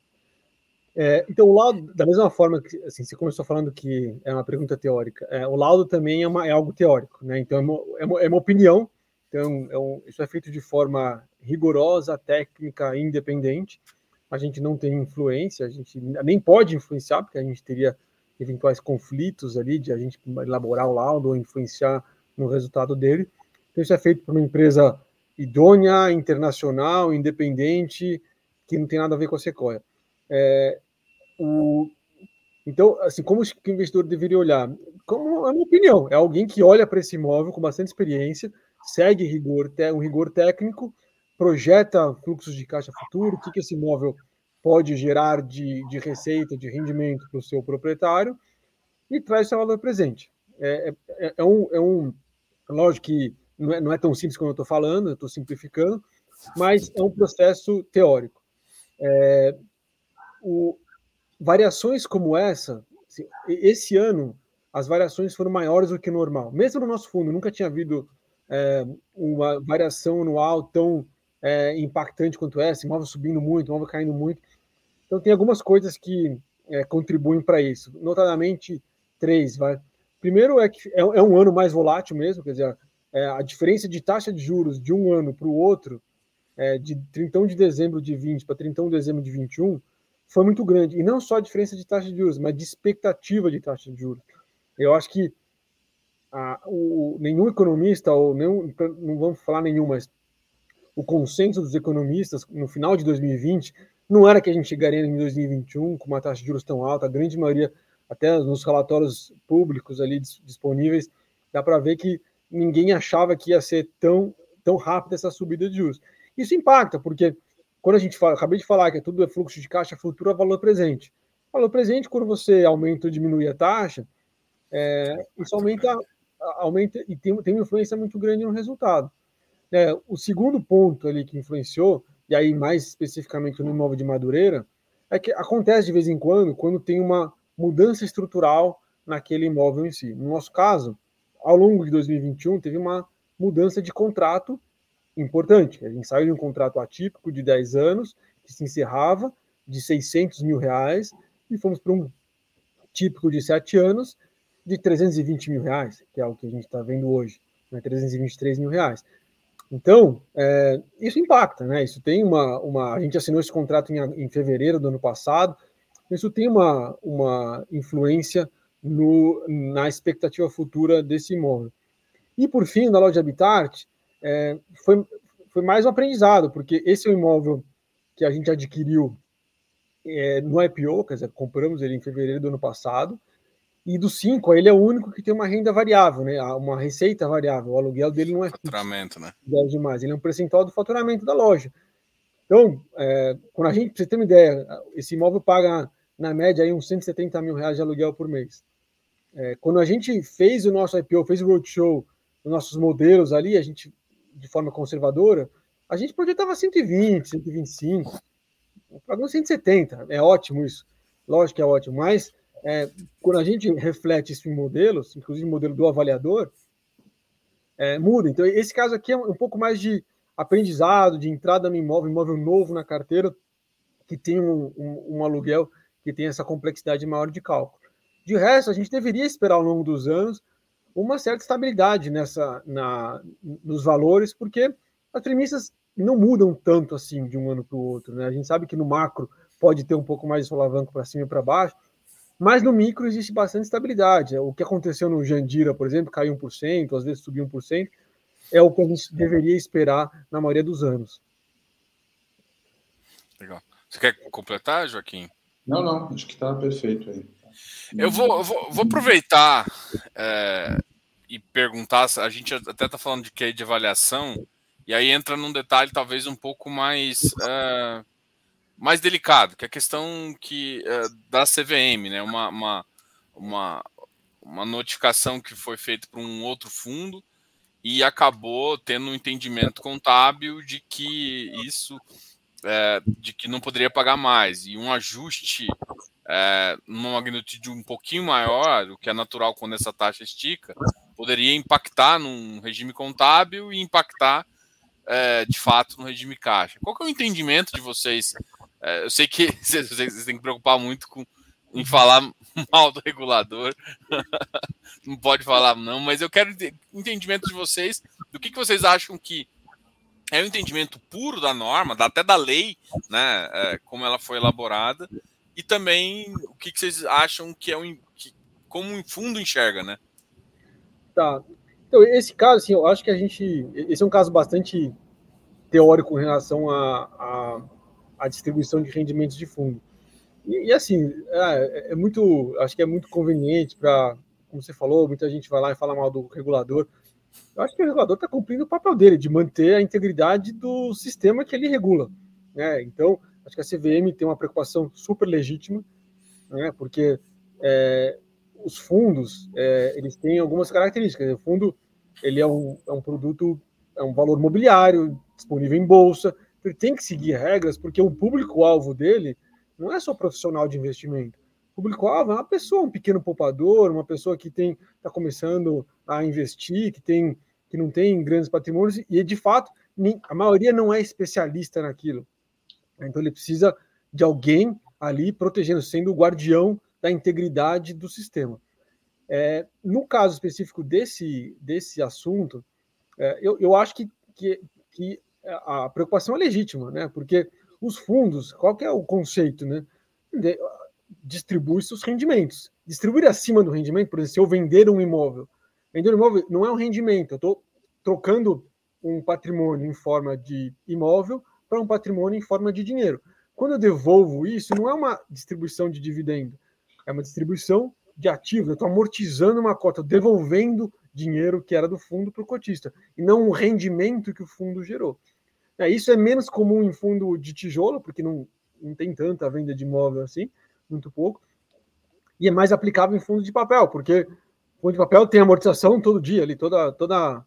É, então, o laudo, da mesma forma que assim, você começou falando que é uma pergunta teórica, é, o laudo também é, uma, é, algo teórico, né? Então, é uma, é uma, é uma opinião, então, é um, isso é feito de forma rigorosa, técnica, independente. A gente não tem influência, a gente nem pode influenciar, porque a gente teria eventuais conflitos ali de a gente elaborar o laudo ou influenciar no resultado dele. Então, isso é feito por uma empresa idônea, internacional, independente, que não tem nada a ver com a Sequoia. É, o, então, assim, como o investidor deveria olhar? Como é uma opinião, é alguém que olha para esse imóvel com bastante experiência, segue rigor, um rigor técnico, projeta fluxos de caixa futuro, o que, que esse imóvel pode gerar de, de receita, de rendimento para o seu proprietário e traz seu valor presente. É, é, é, um, é um. Lógico que não é, não é tão simples como eu estou falando, eu estou simplificando, mas é um processo teórico. É, o, variações como essa, assim, esse ano, as variações foram maiores do que normal. Mesmo no nosso fundo, nunca tinha havido é, uma variação anual tão é, impactante quanto essa, imóvel subindo muito, imóvel caindo muito. Então, tem algumas coisas que é, contribuem para isso, notadamente três. Vai. Primeiro, é que é, é um ano mais volátil mesmo, quer dizer, é, a diferença de taxa de juros de um ano para o outro, é, de 31 de dezembro de 20 para 31 de dezembro de 21, foi muito grande. E não só a diferença de taxa de juros, mas de expectativa de taxa de juros. Eu acho que a, o, nenhum economista, ou nenhum, não vamos falar nenhum, mas o consenso dos economistas no final de 2020 não era que a gente chegaria em 2021 com uma taxa de juros tão alta, a grande maioria, até nos relatórios públicos ali disponíveis, dá para ver que ninguém achava que ia ser tão, tão rápida essa subida de juros. Isso impacta, porque quando a gente fala, acabei de falar que é tudo é fluxo de caixa futura, valor presente. Valor presente, quando você aumenta ou diminui a taxa, é, isso aumenta, aumenta e tem, tem uma influência muito grande no resultado. É, o segundo ponto ali que influenciou, e aí mais especificamente no imóvel de Madureira, é que acontece de vez em quando, quando tem uma mudança estrutural naquele imóvel em si. No nosso caso, ao longo de 2021, teve uma mudança de contrato importante. A gente saiu de um contrato atípico de 10 anos, que se encerrava, de 600 mil reais, e fomos para um típico de 7 anos, de 320 mil reais, que é o que a gente está vendo hoje, né, 323 mil reais. Então, é, isso impacta, né? Isso tem uma, uma. A gente assinou esse contrato em, em fevereiro do ano passado, isso tem uma, uma influência no, na expectativa futura desse imóvel. E, por fim, na loja Habitat, é, foi, foi mais um aprendizado, porque esse é um imóvel que a gente adquiriu é, no IPO, quer dizer, compramos ele em fevereiro do ano passado, e dos cinco, ele é o único que tem uma renda variável, né? Uma receita variável. O aluguel dele não é faturamento, né? demais. Ele é um percentual do faturamento da loja. Então, é, quando a gente, pra você ter uma ideia, esse imóvel paga na média aí uns 170 mil reais de aluguel por mês. É, quando a gente fez o nosso IPO, fez o roadshow, os nossos modelos ali, a gente de forma conservadora, a gente projetava 120, 125, pagando 170. É ótimo isso. Lógico que é ótimo, mas é, quando a gente reflete isso em modelos, inclusive o modelo do avaliador, é, muda. Então, esse caso aqui é um, pouco mais de aprendizado, de entrada no imóvel, imóvel novo na carteira, que tem um, um, um aluguel que tem essa complexidade maior de cálculo. De resto, a gente deveria esperar ao longo dos anos uma certa estabilidade nessa na, nos valores, porque as premissas não mudam tanto assim de um ano para o outro. Né? A gente sabe que no macro pode ter um pouco mais de solavanco para cima e para baixo, mas no micro existe bastante estabilidade. O que aconteceu no Jandira, por exemplo, caiu 1%, às vezes subiu 1%, é o que a gente deveria esperar na maioria dos anos. Legal. Você quer completar, Joaquim? Não, não, acho que está perfeito aí. Eu vou, eu vou, vou, aproveitar é, e perguntar. A gente até está falando de que de avaliação, e aí entra num detalhe talvez um pouco mais, é, mais delicado, que é a questão que, é, da CVM, né? Uma, uma, uma, uma notificação que foi feita para um outro fundo e acabou tendo um entendimento contábil de que isso é, de que não poderia pagar mais e um ajuste é, numa magnitude um pouquinho maior, o que é natural quando essa taxa estica, poderia impactar num regime contábil e impactar é, de fato no regime caixa. Qual é o entendimento de vocês? É, eu sei que *laughs* vocês, vocês têm que preocupar muito com em falar mal do regulador. *laughs* não pode falar não, mas eu quero entendimento de vocês do que, que vocês acham que é o entendimento puro da norma, até da lei, né, é, como ela foi elaborada, e também o que, vocês acham que é um, que, como um fundo enxerga, né? Tá. Então, esse caso, assim, eu acho que a gente. Esse é um caso bastante teórico em relação à a, distribuição de rendimentos de fundo. E, e assim, é, é, muito. Acho que é muito conveniente para, como você falou, muita gente vai lá e fala mal do regulador. Eu acho que o regulador está cumprindo o papel dele, de manter a integridade do sistema que ele regula. Né? Então, acho que a CVM tem uma preocupação super legítima, né? porque é, os fundos é, eles têm algumas características. O fundo ele é um, é um produto, é um valor mobiliário disponível em bolsa, ele tem que seguir regras, porque o público-alvo dele não é só profissional de investimento. O público-alvo é uma pessoa, um pequeno poupador, uma pessoa que tem está começando a investir, que tem que não tem grandes patrimônios e de fato a maioria não é especialista naquilo. Então ele precisa de alguém ali protegendo, sendo o guardião da integridade do sistema. É, no caso específico desse, desse assunto, é, eu, eu acho que, que, que a preocupação é legítima, né? porque os fundos, qual que é o conceito? Né? Distribui seus rendimentos. Distribuir acima do rendimento, por exemplo, se eu vender um imóvel, vender um imóvel não é um rendimento, eu estou trocando um patrimônio em forma de imóvel para um patrimônio em forma de dinheiro. Quando eu devolvo isso, não é uma distribuição de dividendo, é uma distribuição de ativos. Eu estou amortizando uma cota, devolvendo dinheiro que era do fundo para o cotista, e não o rendimento que o fundo gerou. É, isso é menos comum em fundo de tijolo, porque não, não tem tanta venda de imóvel assim, muito pouco, e é mais aplicável em fundo de papel, porque fundo de papel tem amortização todo dia ali, toda, toda,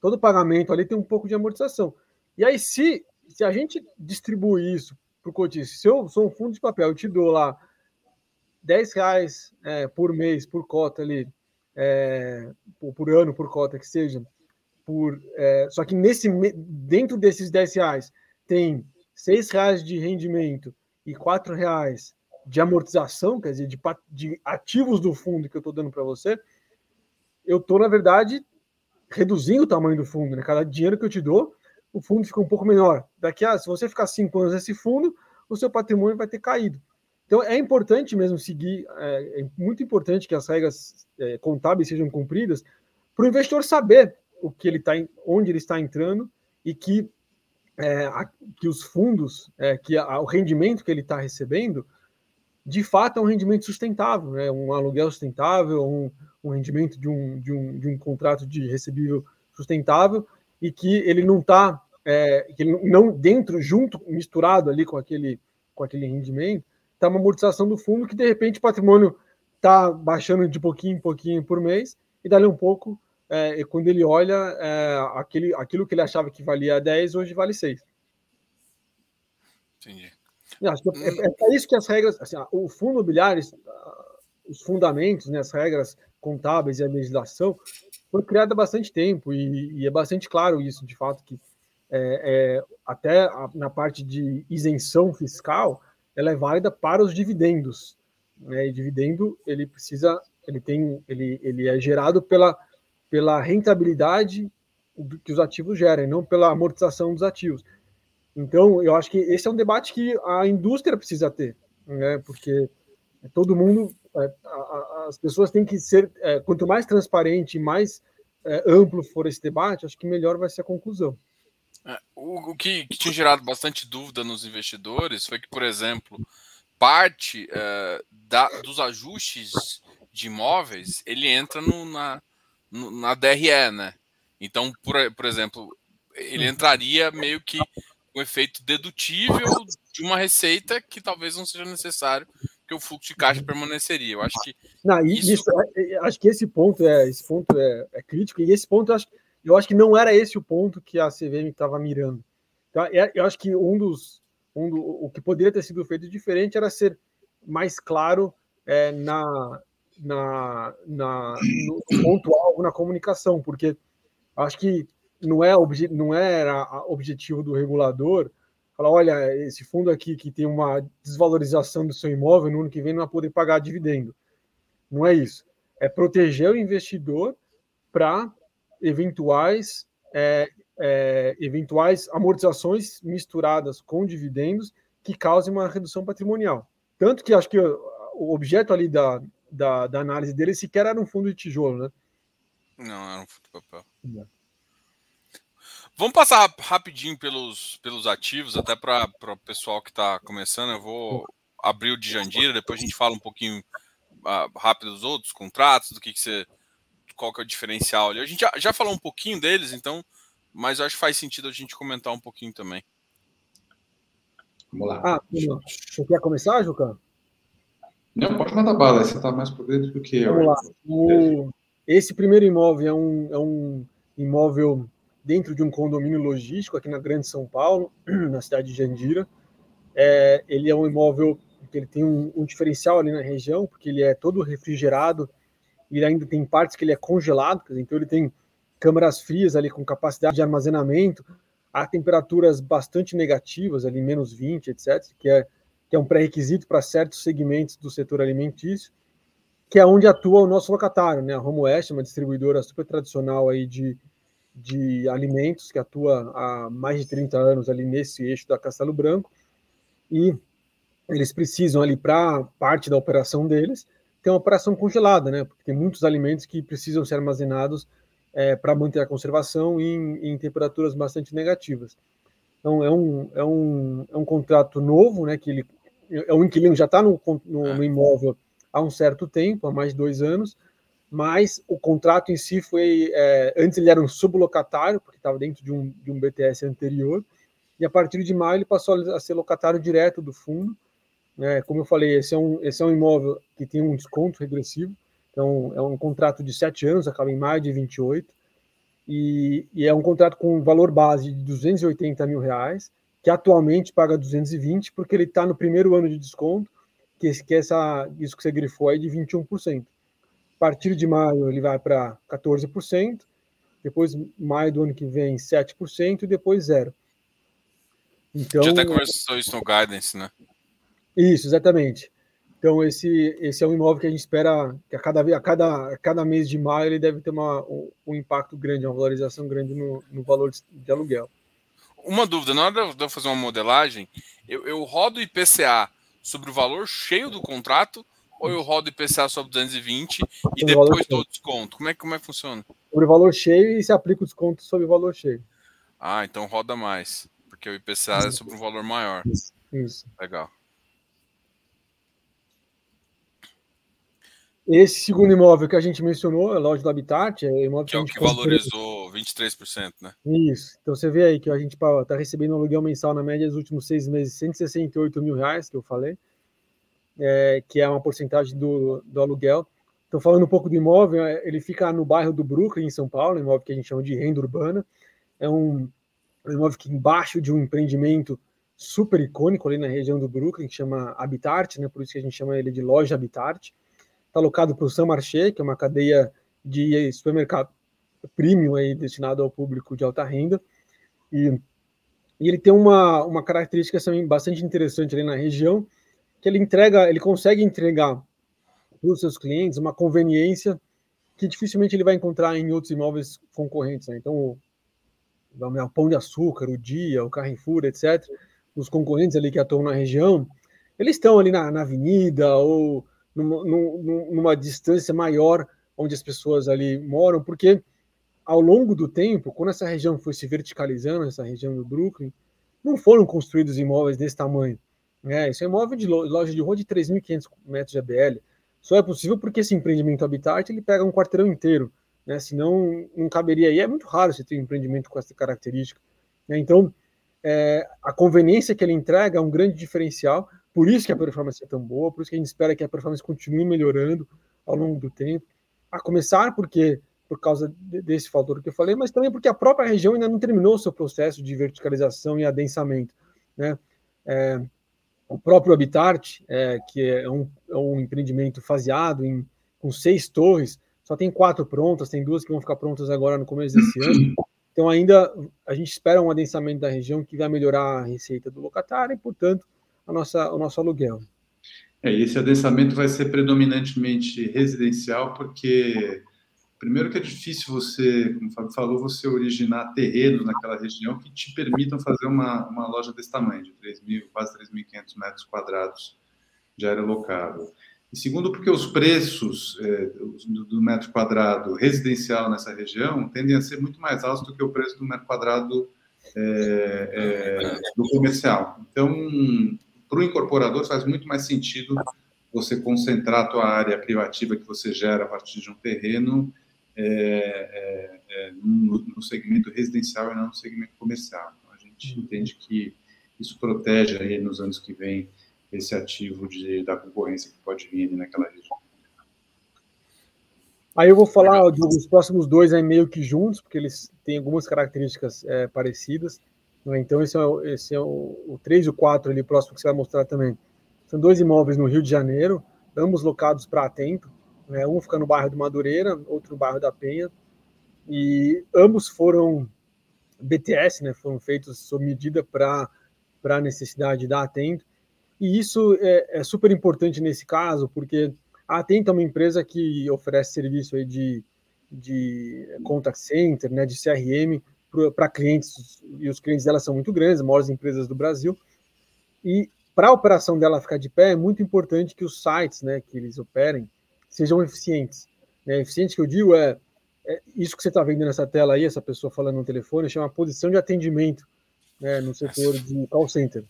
todo pagamento ali tem um pouco de amortização. E aí, se, se a gente distribui isso para o cotista, se eu sou um fundo de papel, eu te dou lá 10 reais é, por mês, por cota ali, é, por, por, ano, por cota que seja, por, é, só que nesse dentro desses 10 reais tem 6 reais de rendimento e 4 reais de amortização, quer dizer, de, de ativos do fundo que eu estou dando para você, eu estou, na verdade, reduzindo o tamanho do fundo. Né? Cada dinheiro que eu te dou, o fundo fica um pouco menor. Daqui a, se você ficar cinco anos nesse fundo, o seu patrimônio vai ter caído. Então é importante mesmo seguir, é, é muito importante que as regras é, contábeis sejam cumpridas para o investidor saber o que ele está, onde ele está entrando e que, é, a, que os fundos, é, que a, o rendimento que ele está recebendo, de fato é um rendimento sustentável, né? um aluguel sustentável, um, um rendimento de um, de, um, de um contrato de recebível sustentável e que ele não está, é, que ele não dentro, junto, misturado ali com aquele, com aquele rendimento, está uma amortização do fundo que de repente o patrimônio está baixando de pouquinho em pouquinho por mês e dali um pouco, é, quando ele olha, é, aquele, aquilo que ele achava que valia 10, hoje vale 6. Entendi. Acho que é, é, é isso que as regras, assim, o fundo imobiliário, os fundamentos, né, as regras contábeis e a legislação foi criada há bastante tempo e, e, é bastante claro isso, de fato, que é, é, até a, na parte de isenção fiscal, ela é válida para os dividendos. Né? E dividendo ele precisa, ele tem, ele, ele é gerado pela, pela rentabilidade que os ativos gerem, não pela amortização dos ativos. Então, eu acho que esse é um debate que a indústria precisa ter, né? Porque todo mundo, as pessoas têm que ser, é, quanto mais transparente e mais é, amplo for esse debate, acho que melhor vai ser a conclusão. É, o, o que, que, tinha gerado bastante dúvida nos investidores foi que, por exemplo, parte é, da, dos ajustes de imóveis ele entra no, na, no, na DRE, né? Então, por, por exemplo, ele entraria meio que com efeito dedutível de uma receita que talvez não seja necessário que o fluxo de caixa permaneceria. Eu acho que não, isso... isso... É, é, acho que esse ponto é esse ponto é, é crítico e esse ponto eu acho eu acho que não era esse o ponto que a CVM estava mirando. Então, é, eu acho que um dos, um do, o que poderia ter sido feito diferente era ser mais claro é, na, na, na, no ponto-alvo, na comunicação, porque acho que não, é não era objetivo do regulador falar, olha, esse fundo aqui que tem uma desvalorização do seu imóvel, no ano que vem não vai poder pagar dividendo. Não é isso. É proteger o investidor para eventuais é, é, eventuais amortizações misturadas com dividendos que causem uma redução patrimonial. Tanto que acho que o objeto ali da, da, da análise dele sequer era um fundo de tijolo, né? Não, era um fundo de papel. Não. Vamos passar rapidinho pelos, pelos ativos, até para o pessoal que está começando. Eu vou abrir o de Jandira, depois a gente fala um pouquinho uh, rápido dos outros contratos, do que, que você. qual que é o diferencial ali. A gente já, já falou um pouquinho deles, então mas acho que faz sentido a gente comentar um pouquinho também. Vamos lá. Ah, você quer começar, Juca? Não, pode mandar bala, você está mais por dentro do que eu. Vamos lá. O... Esse primeiro imóvel é um, é um imóvel dentro de um condomínio logístico aqui na Grande São Paulo, *clears throat* na cidade de Jandira. É, ele é um imóvel que ele tem um, um, diferencial ali na região, porque ele é todo refrigerado e ainda tem partes que ele é congelado, então ele tem câmaras frias ali com capacidade de armazenamento a temperaturas bastante negativas, ali menos 20, etc., que é, que é um pré-requisito para certos segmentos do setor alimentício, que é onde atua o nosso locatário, né? A Home West, uma distribuidora super tradicional aí de, de alimentos, que atua há mais de 30 anos ali nesse eixo da Castelo Branco, e eles precisam ali para parte da operação deles ter uma operação congelada, né? Porque tem muitos alimentos que precisam ser armazenados é, para manter a conservação em, em, temperaturas bastante negativas. Então, é um, é um, é um contrato novo, né, que ele, é um inquilino já está no, no, no, imóvel há um certo tempo, há mais de dois anos, mas o contrato em si foi. É, antes ele era um sublocatário, porque estava dentro de um, de um BTS anterior, e a partir de maio ele passou a ser locatário direto do fundo. Né, como eu falei, esse é, um, esse é um imóvel que tem um desconto regressivo, então, é um contrato de sete anos, acaba em maio de 28, e, e é um contrato com valor base de 280 mil reais, que atualmente paga 220, porque ele está no primeiro ano de desconto, que, que é essa, isso que você grifou aí de 21%. A partir de maio ele vai para 14%, depois maio do ano que vem 7% e depois zero. Então, Já até conversou isso no Guidance, né? Isso, exatamente. Então, esse, esse é um imóvel que a gente espera que a cada, a cada, a cada mês de maio ele deve ter uma, um, um impacto grande, uma valorização grande no, no valor de, de, aluguel. Uma dúvida, na hora de eu fazer uma modelagem, eu, eu rodo IPCA sobre o valor cheio do contrato ou eu rodo IPCA sobre 220 e depois dou desconto? Como é, como é que funciona? Sobre o valor cheio e se aplica o desconto sobre o valor cheio. Ah, então roda mais, porque o IPCA é sobre um valor maior. Isso. Isso. Legal. Esse segundo imóvel que a gente mencionou, a loja do Habitat, é imóvel que, é o que valorizou 23%, né? Isso. Então você vê aí que a gente está recebendo um aluguel mensal na média dos últimos seis meses, 168 mil reais, que eu falei, é, que é uma porcentagem do, do aluguel. Então, falando um pouco do imóvel, é, ele fica no bairro do Brooklyn, em São Paulo, um imóvel que a gente chama de renda urbana. É um, um imóvel que embaixo de um empreendimento super icônico ali na região do Brooklyn, que chama Habitat, né? Por isso que a gente chama ele de loja Habitat está alocado para o Saint Marché, que é uma cadeia de supermercado premium aí, destinado ao público de alta renda. E, e ele tem uma, uma característica também bastante interessante ali na região, que ele entrega, ele consegue entregar para os seus clientes uma conveniência que dificilmente ele vai encontrar em outros imóveis concorrentes. Né? Então, o, o Pão de Açúcar, o Dia, o Carrefour, etc., os concorrentes ali que atuam na região, eles estão ali na, na avenida ou numa, numa distância maior onde as pessoas ali moram, porque ao longo do tempo, quando essa região foi se verticalizando, essa região do Brooklyn, não foram construídos imóveis desse tamanho. Né? Isso é imóvel de loja de rua de 3.500 metros de ABL. Só é possível porque esse empreendimento Habitat ele pega um quarteirão inteiro, né? senão não caberia aí. É muito raro você ter um empreendimento com essa característica. Né? Então, é, a conveniência que ele entrega é um grande diferencial, por isso que a performance é tão boa, por isso que a gente espera que a performance continue melhorando ao longo do tempo. A começar porque por causa desse fator que eu falei, mas também porque a própria região ainda não terminou o seu processo de verticalização e adensamento. Né? É, o próprio Habitat, é, que é um, é um, empreendimento faseado em, com seis torres, só tem quatro prontas, tem duas que vão ficar prontas agora no começo desse ano. Então, ainda a gente espera um adensamento da região que vai melhorar a receita do locatário e, portanto, a nossa, o nosso aluguel. É, esse adensamento vai ser predominantemente residencial, porque Primeiro que é difícil você, como o Fábio falou, você originar terrenos naquela região que te permitam fazer uma, uma loja desse tamanho, de 3 mil, quase 3.500 metros quadrados de área locável. E segundo, porque os preços é, do, metro quadrado residencial nessa região tendem a ser muito mais altos do que o preço do metro quadrado é, é, do comercial. Então, para o incorporador faz muito mais sentido você concentrar a tua área privativa que você gera a partir de um terreno é, é, é, no, no, segmento residencial e não no segmento comercial. Então, a gente uhum. entende que isso protege aí nos anos que vem esse ativo de, da concorrência que pode vir ali naquela região. Aí eu vou falar dos próximos dois aí meio que juntos, porque eles têm algumas características é, parecidas. Né? Então, esse é, o, esse é o, o 3 e o 4 ali próximo que você vai mostrar também. São dois imóveis no Rio de Janeiro, ambos locados para Atento. Né? Um fica no bairro do Madureira, outro no bairro da Penha. E ambos foram BTS, né? Foram feitos sob medida para a necessidade da Atento. E isso é, é, super importante nesse caso, porque a Atento é uma empresa que oferece serviço aí de, de contact center, né, de CRM para clientes, e os clientes dela são muito grandes, as maiores empresas do Brasil. E para a operação dela ficar de pé, é muito importante que os sites né, que eles operem sejam eficientes. Né? Eficiente que eu digo é, é isso que você está vendo nessa tela aí, essa pessoa falando no telefone, chama posição de atendimento né, no setor de call center.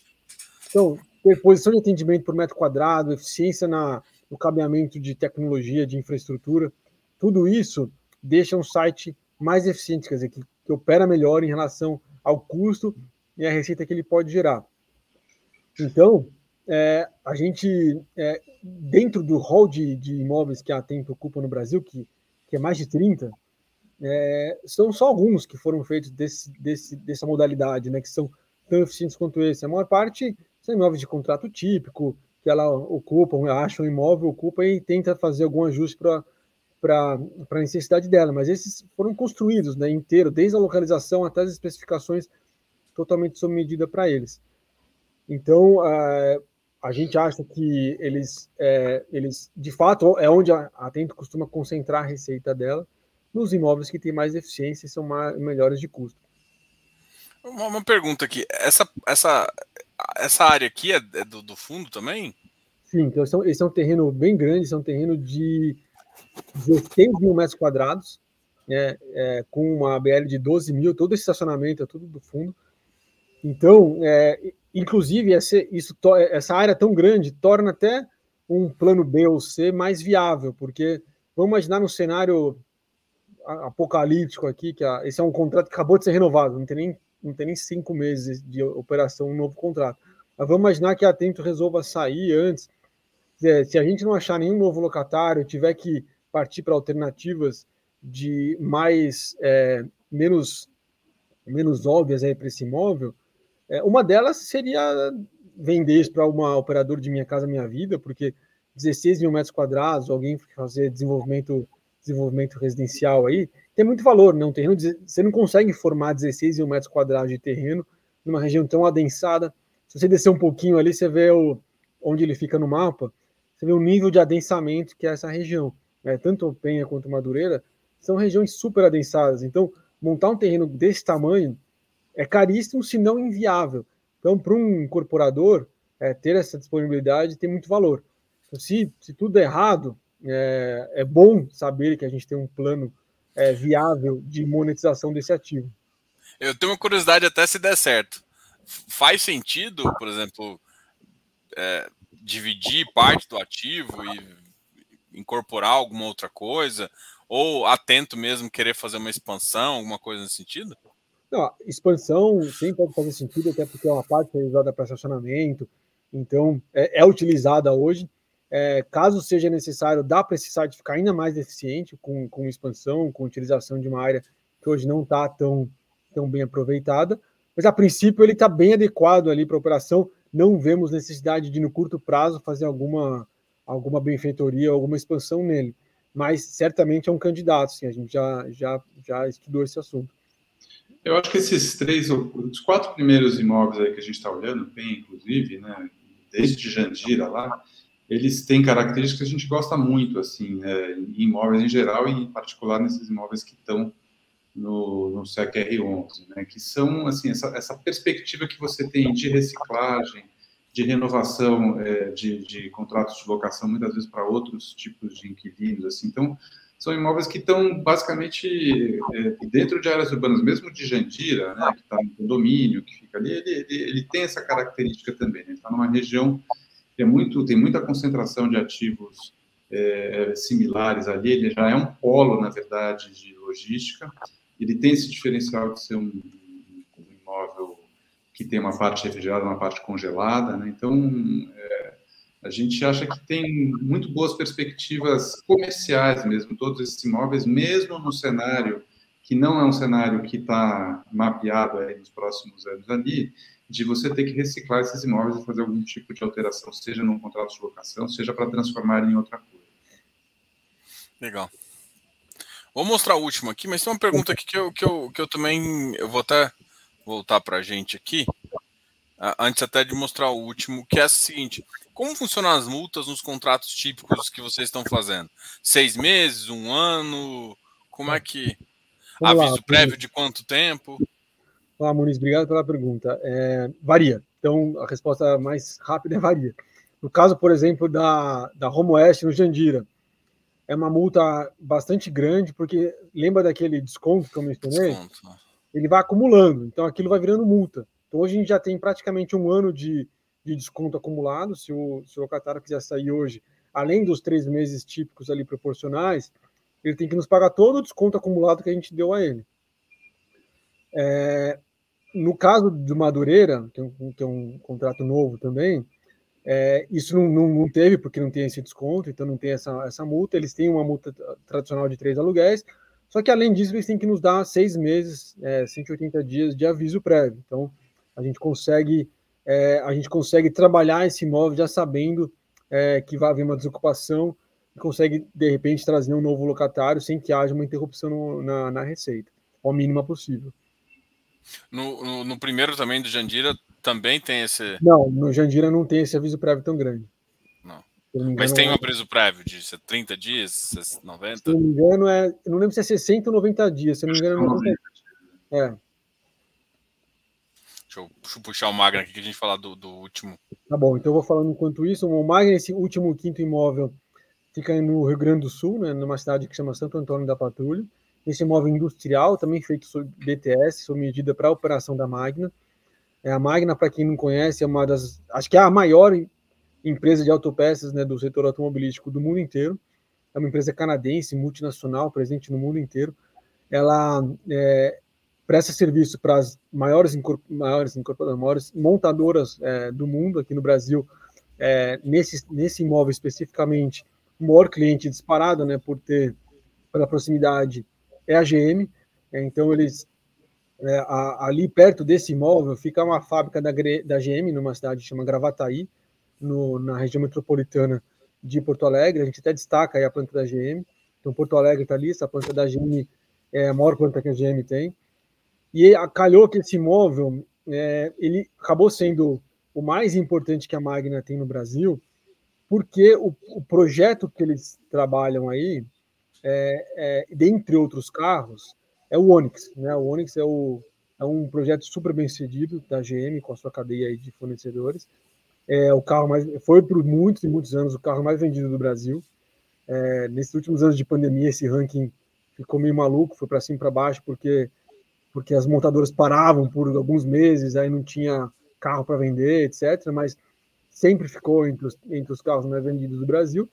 Então, ter posição de atendimento por metro quadrado, eficiência na, no cabeamento de tecnologia, de infraestrutura, tudo isso deixa um site mais eficiente, quer dizer, que, que opera melhor em relação ao custo e a receita que ele pode gerar. Então, é, a gente, é, dentro do hall de, de, imóveis que a Tempo ocupa no Brasil, que, que é mais de 30, é, são só alguns que foram feitos desse, desse, dessa modalidade, né, que são tão eficientes quanto esse. A maior parte são imóveis de contrato típico, que ela ocupa, acha um imóvel, ocupa e tenta fazer algum ajuste para a necessidade dela, mas esses foram construídos né, inteiro, desde a localização até as especificações totalmente sob medida para eles. Então, uh, a gente acha que eles, é, eles de fato, é onde a Atento costuma concentrar a receita dela, nos imóveis que têm mais eficiência e são mais, melhores de custo. Uma, uma, pergunta aqui, essa, essa, essa área aqui é, é do, do, fundo também? Sim, então esse é, um, esse é um terreno bem grande, esse é um terreno de 16 mil metros quadrados, né, é, com uma BL de 12 mil, todo esse estacionamento é tudo do fundo. Então, é, Inclusive, essa, isso, essa área tão grande torna até um plano B ou C mais viável, porque vamos imaginar no cenário apocalíptico aqui, que a, esse é um contrato que acabou de ser renovado, não tem nem, não tem nem cinco meses de operação, um novo contrato. Mas vamos imaginar que a Atento resolva sair antes. Se a gente não achar nenhum novo locatário, tiver que partir para alternativas de mais é, menos menos óbvias para esse imóvel, é, uma delas seria vender isso para uma operadora de Minha Casa Minha Vida, porque 16 mil metros quadrados, alguém fazer desenvolvimento, desenvolvimento residencial aí, tem muito valor, né? Um terreno, você não consegue formar 16 mil metros quadrados de terreno numa região tão adensada. Se você descer um pouquinho ali, você vê o, onde ele fica no mapa, você vê o nível de adensamento que é essa região. Né? Tanto Penha quanto Madureira são regiões super adensadas. Então, montar um terreno desse tamanho é caríssimo, se não inviável. Então, para um incorporador, é, ter essa disponibilidade tem muito valor. Então, se, se tudo é errado, é, é bom saber que a gente tem um plano é, viável de monetização desse ativo. Eu tenho uma curiosidade até se der certo. Faz sentido, por exemplo, é, dividir parte do ativo e incorporar alguma outra coisa? Ou atento mesmo querer fazer uma expansão, alguma coisa nesse sentido? Não, expansão sim pode fazer sentido, até porque é uma parte realizada para estacionamento, então é, é, utilizada hoje. É, caso seja necessário, dá para esse site ficar ainda mais eficiente com, com expansão, com utilização de uma área que hoje não está tão, tão bem aproveitada. Mas a princípio ele está bem adequado ali para a operação. Não vemos necessidade de, no curto prazo, fazer alguma, alguma benfeitoria, alguma expansão nele. Mas certamente é um candidato, sim, a gente já, já, já estudou esse assunto. Eu acho que esses três, os quatro primeiros imóveis aí que a gente está olhando, bem, inclusive, né, desde Jandira lá, eles têm características que a gente gosta muito, assim, né, em imóveis em geral e em particular nesses imóveis que estão no, no SEC-R11, né, que são, assim, essa, essa perspectiva que você tem de reciclagem, de renovação é, de, de, contratos de locação, muitas vezes para outros tipos de inquilinos, assim, então, são imóveis que estão basicamente é, dentro de áreas urbanas, mesmo de Jandira, né, que está no condomínio, que fica ali, ele, ele, ele tem essa característica também, né, está numa região que é muito, tem muita concentração de ativos é, similares ali, ele já é um polo, na verdade, de logística, ele tem esse diferencial de ser um, um imóvel que tem uma parte refrigerada, uma parte congelada, né? Então, é, a gente acha que tem muito boas perspectivas comerciais mesmo, todos esses imóveis, mesmo no cenário que não é um cenário que está mapeado aí nos próximos anos ali, de você ter que reciclar esses imóveis e fazer algum tipo de alteração, seja num contrato de locação, seja para transformar em outra coisa. Legal. Vou mostrar o último aqui, mas tem uma pergunta aqui que eu, que eu, que eu também eu vou até voltar para a gente aqui, antes até de mostrar o último, que é o seguinte: como funcionam as multas nos contratos típicos que vocês estão fazendo? Seis meses, um ano? Como é que. Vamos Aviso lá, prévio de quanto tempo? Olá, Muniz, obrigado pela pergunta. É, varia. Então, a resposta mais rápida é varia. No caso, por exemplo, da, da Home West no Jandira, é uma multa bastante grande, porque lembra daquele desconto que eu mencionei? Desconto. Ele vai acumulando, então aquilo vai virando multa. Então hoje a gente já tem praticamente um ano de, de desconto acumulado. Se o, se o locatário quiser sair hoje, além dos três meses típicos ali proporcionais, ele tem que nos pagar todo o desconto acumulado que a gente deu a ele. É, no caso do Madureira, que é um, é contrato novo também, é, isso não, não, não, teve, porque não tem esse desconto, então não tem essa, essa multa. Eles têm uma multa tradicional de três aluguéis, só que além disso, eles têm que nos dar seis meses, é, 180 dias de aviso prévio. Então, a gente consegue, é, a gente consegue trabalhar esse imóvel já sabendo é, que vai haver uma desocupação e consegue, de repente, trazer um novo locatário sem que haja uma interrupção no, na, na receita, ao mínima possível. No, no, no, primeiro também do Jandira também tem esse. Não, no Jandira não tem esse aviso prévio tão grande. Não. Mas tem um aviso prévio de 30 dias, 90? Se não me engano, é. Eu não lembro se é 60 ou 90 dias. Se não me engano, é. é. Deixa eu, puxar o Magna aqui que a gente falar do, do, último. Tá bom, então eu vou falando enquanto isso. O Magna, esse último quinto imóvel, fica no Rio Grande do Sul, né, numa cidade que chama Santo Antônio da Patrulha. Esse imóvel industrial, também feito sob BTS, sob medida para a operação da Magna. É, a Magna, para quem não conhece, é uma das. Acho que é a maior empresa de autopeças né, do setor automobilístico do mundo inteiro. É uma empresa canadense, multinacional, presente no mundo inteiro. Ela é, presta serviço para as maiores, maiores, maiores montadoras é, do mundo, aqui no Brasil, é, nesse, nesse imóvel especificamente, o maior cliente disparado, né, por ter, pela proximidade, é a GM. É, então, eles é, a, ali perto desse imóvel fica uma fábrica da, da GM, numa cidade que chama Gravataí, no, na região metropolitana de Porto Alegre. A gente até destaca aí a planta da GM. Então, Porto Alegre está ali, essa planta da GM é a maior planta que a GM tem. E calhou que esse imóvel é, ele acabou sendo o mais importante que a Magna tem no Brasil, porque o, o projeto que eles trabalham aí é, é, dentre outros carros, é o Onix. Né? O Onix é, o, é um projeto super bem sucedido da GM com a sua cadeia de fornecedores. É o carro mais foi por muitos e muitos anos o carro mais vendido do Brasil. É, nesses últimos anos de pandemia, esse ranking ficou meio maluco, foi para cima e para baixo, porque, porque as montadoras paravam por alguns meses, aí não tinha carro para vender, etc. Mas sempre ficou entre os, entre os carros mais vendidos do Brasil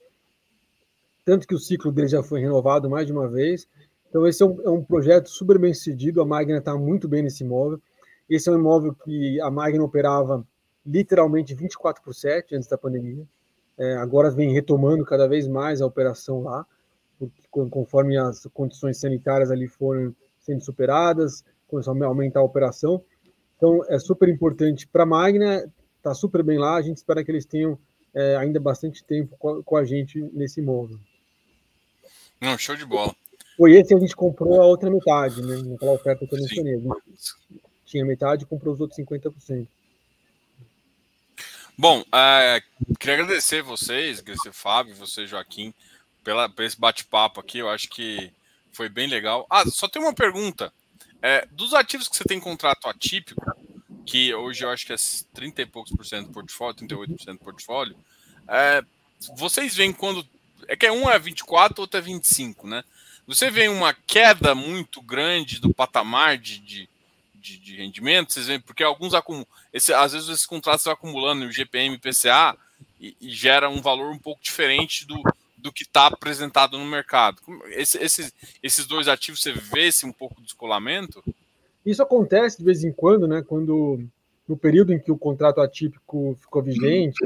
tanto que o ciclo dele já foi renovado mais de uma vez. Então, esse é um, é um projeto super bem sucedido. A Magna está muito bem nesse imóvel. Esse é um imóvel que a Magna operava literalmente 24 por 7 antes da pandemia. é, agora vem retomando cada vez mais a operação lá, porque, conforme as condições sanitárias ali foram sendo superadas, começou a aumentar a operação. Então, é super importante para a Magna, está super bem lá, a gente espera que eles tenham é, ainda bastante tempo com a, com a gente nesse móvel. Não, show de bola. Foi esse a gente comprou a outra metade, né? Naquela oferta que eu mencionei. Tinha metade e comprou os outros 50%. Bom, é, queria agradecer vocês, agradecer Fábio, você, Joaquim, pela, por esse bate-papo aqui. Eu acho que foi bem legal. Ah, só tem uma pergunta. É, dos ativos que você tem contrato atípico, que hoje eu acho que é 30 e poucos por cento do portfólio, 38% do portfólio, é, vocês veem quando. É que um é 24, outro é 25, né? Você vê uma queda muito grande do patamar de, de, de, de rendimento, vocês veem, porque alguns acumulam. Esse, às vezes esses contratos estão acumulando no GPM PCA e, e gera um valor um pouco diferente do, do que está apresentado no mercado. Esse, esses, esses dois ativos, você vê esse um pouco de descolamento? Isso acontece de vez em quando, né? Quando no período em que o contrato atípico ficou vigente,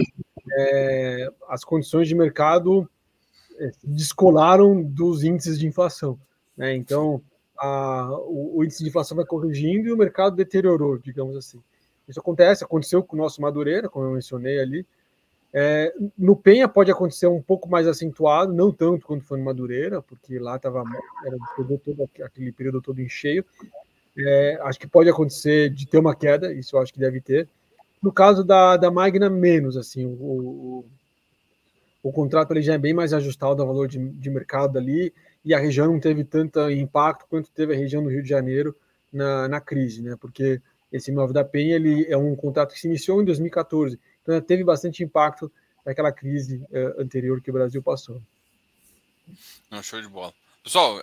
é, as condições de mercado é, descolaram dos índices de inflação. Né? Então, a, o, o, índice de inflação vai corrigindo e o mercado deteriorou, digamos assim. Isso acontece, aconteceu com o nosso Madureira, como eu mencionei ali, é, no Penha pode acontecer um pouco mais acentuado, não tanto quanto foi no Madureira, porque lá estava era todo, aquele período todo em cheio. É, acho que pode acontecer de ter uma queda, isso eu acho que deve ter. No caso da, da Magna, menos. assim o, o, o contrato ele já é bem mais ajustado ao valor de, de mercado ali, e a região não teve tanto impacto quanto teve a região do Rio de Janeiro na, na crise, né? porque esse imóvel da Penha ele é um contrato que se iniciou em 2014 então, teve bastante impacto naquela crise uh, anterior que o Brasil passou. Não, show de bola. Pessoal,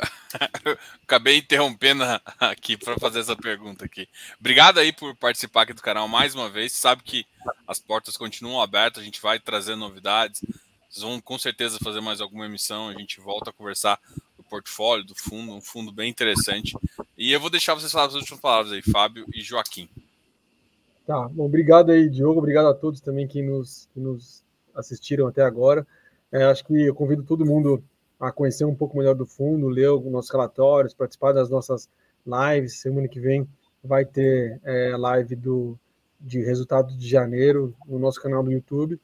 *laughs* acabei interrompendo aqui para fazer essa pergunta aqui. Obrigado aí por participar aqui do canal mais uma vez. Sabe que as portas continuam abertas, a gente vai trazer novidades. Vocês vão com certeza fazer mais alguma emissão, a gente volta a conversar do portfólio, do fundo, um fundo bem interessante. E eu vou deixar vocês falar as últimas palavras aí, Fábio e Joaquim. Tá, bom, obrigado aí, Diogo, obrigado a todos também que nos, que nos assistiram até agora. É, acho que eu convido todo mundo a conhecer um pouco melhor do fundo, ler os nossos relatórios, participar das nossas lives. Semana que vem vai ter é, live do, de resultados de janeiro no nosso canal do YouTube.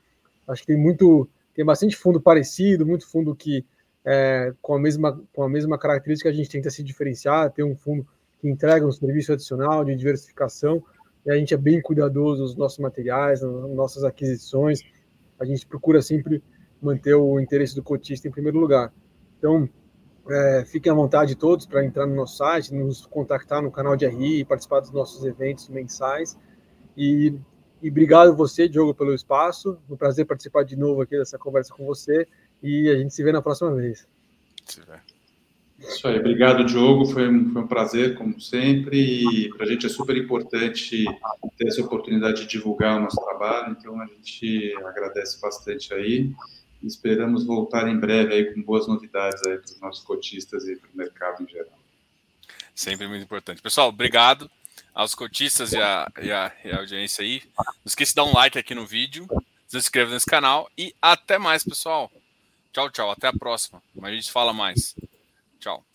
Acho que tem muito, tem bastante fundo parecido, muito fundo que é, com, a mesma, com a mesma característica a gente tenta se diferenciar, ter um fundo que entrega um serviço adicional de diversificação a gente é bem cuidadoso nos nossos materiais, nas nossas aquisições. A gente procura sempre manter o interesse do cotista em primeiro lugar. Então, é, fiquem à vontade todos para entrar no nosso site, nos contactar no canal de RI, participar dos nossos eventos mensais. E, e obrigado você, Diogo, pelo espaço. Um prazer participar de novo aqui dessa conversa com você. E a gente se vê na próxima vez. Se vê. Isso aí, obrigado, Diogo. Foi um, foi um prazer, como sempre. E para a gente é super importante ter essa oportunidade de divulgar o nosso trabalho, então a gente agradece bastante aí. Esperamos voltar em breve aí com boas novidades aí para os nossos cotistas e para o mercado em geral. Sempre muito importante. Pessoal, obrigado aos cotistas e a, e a, e a audiência aí. Não esqueça de dar um like aqui no vídeo, se inscreva nesse canal e até mais, pessoal. Tchau, tchau. Até a próxima. Mas a gente fala mais. Tchau.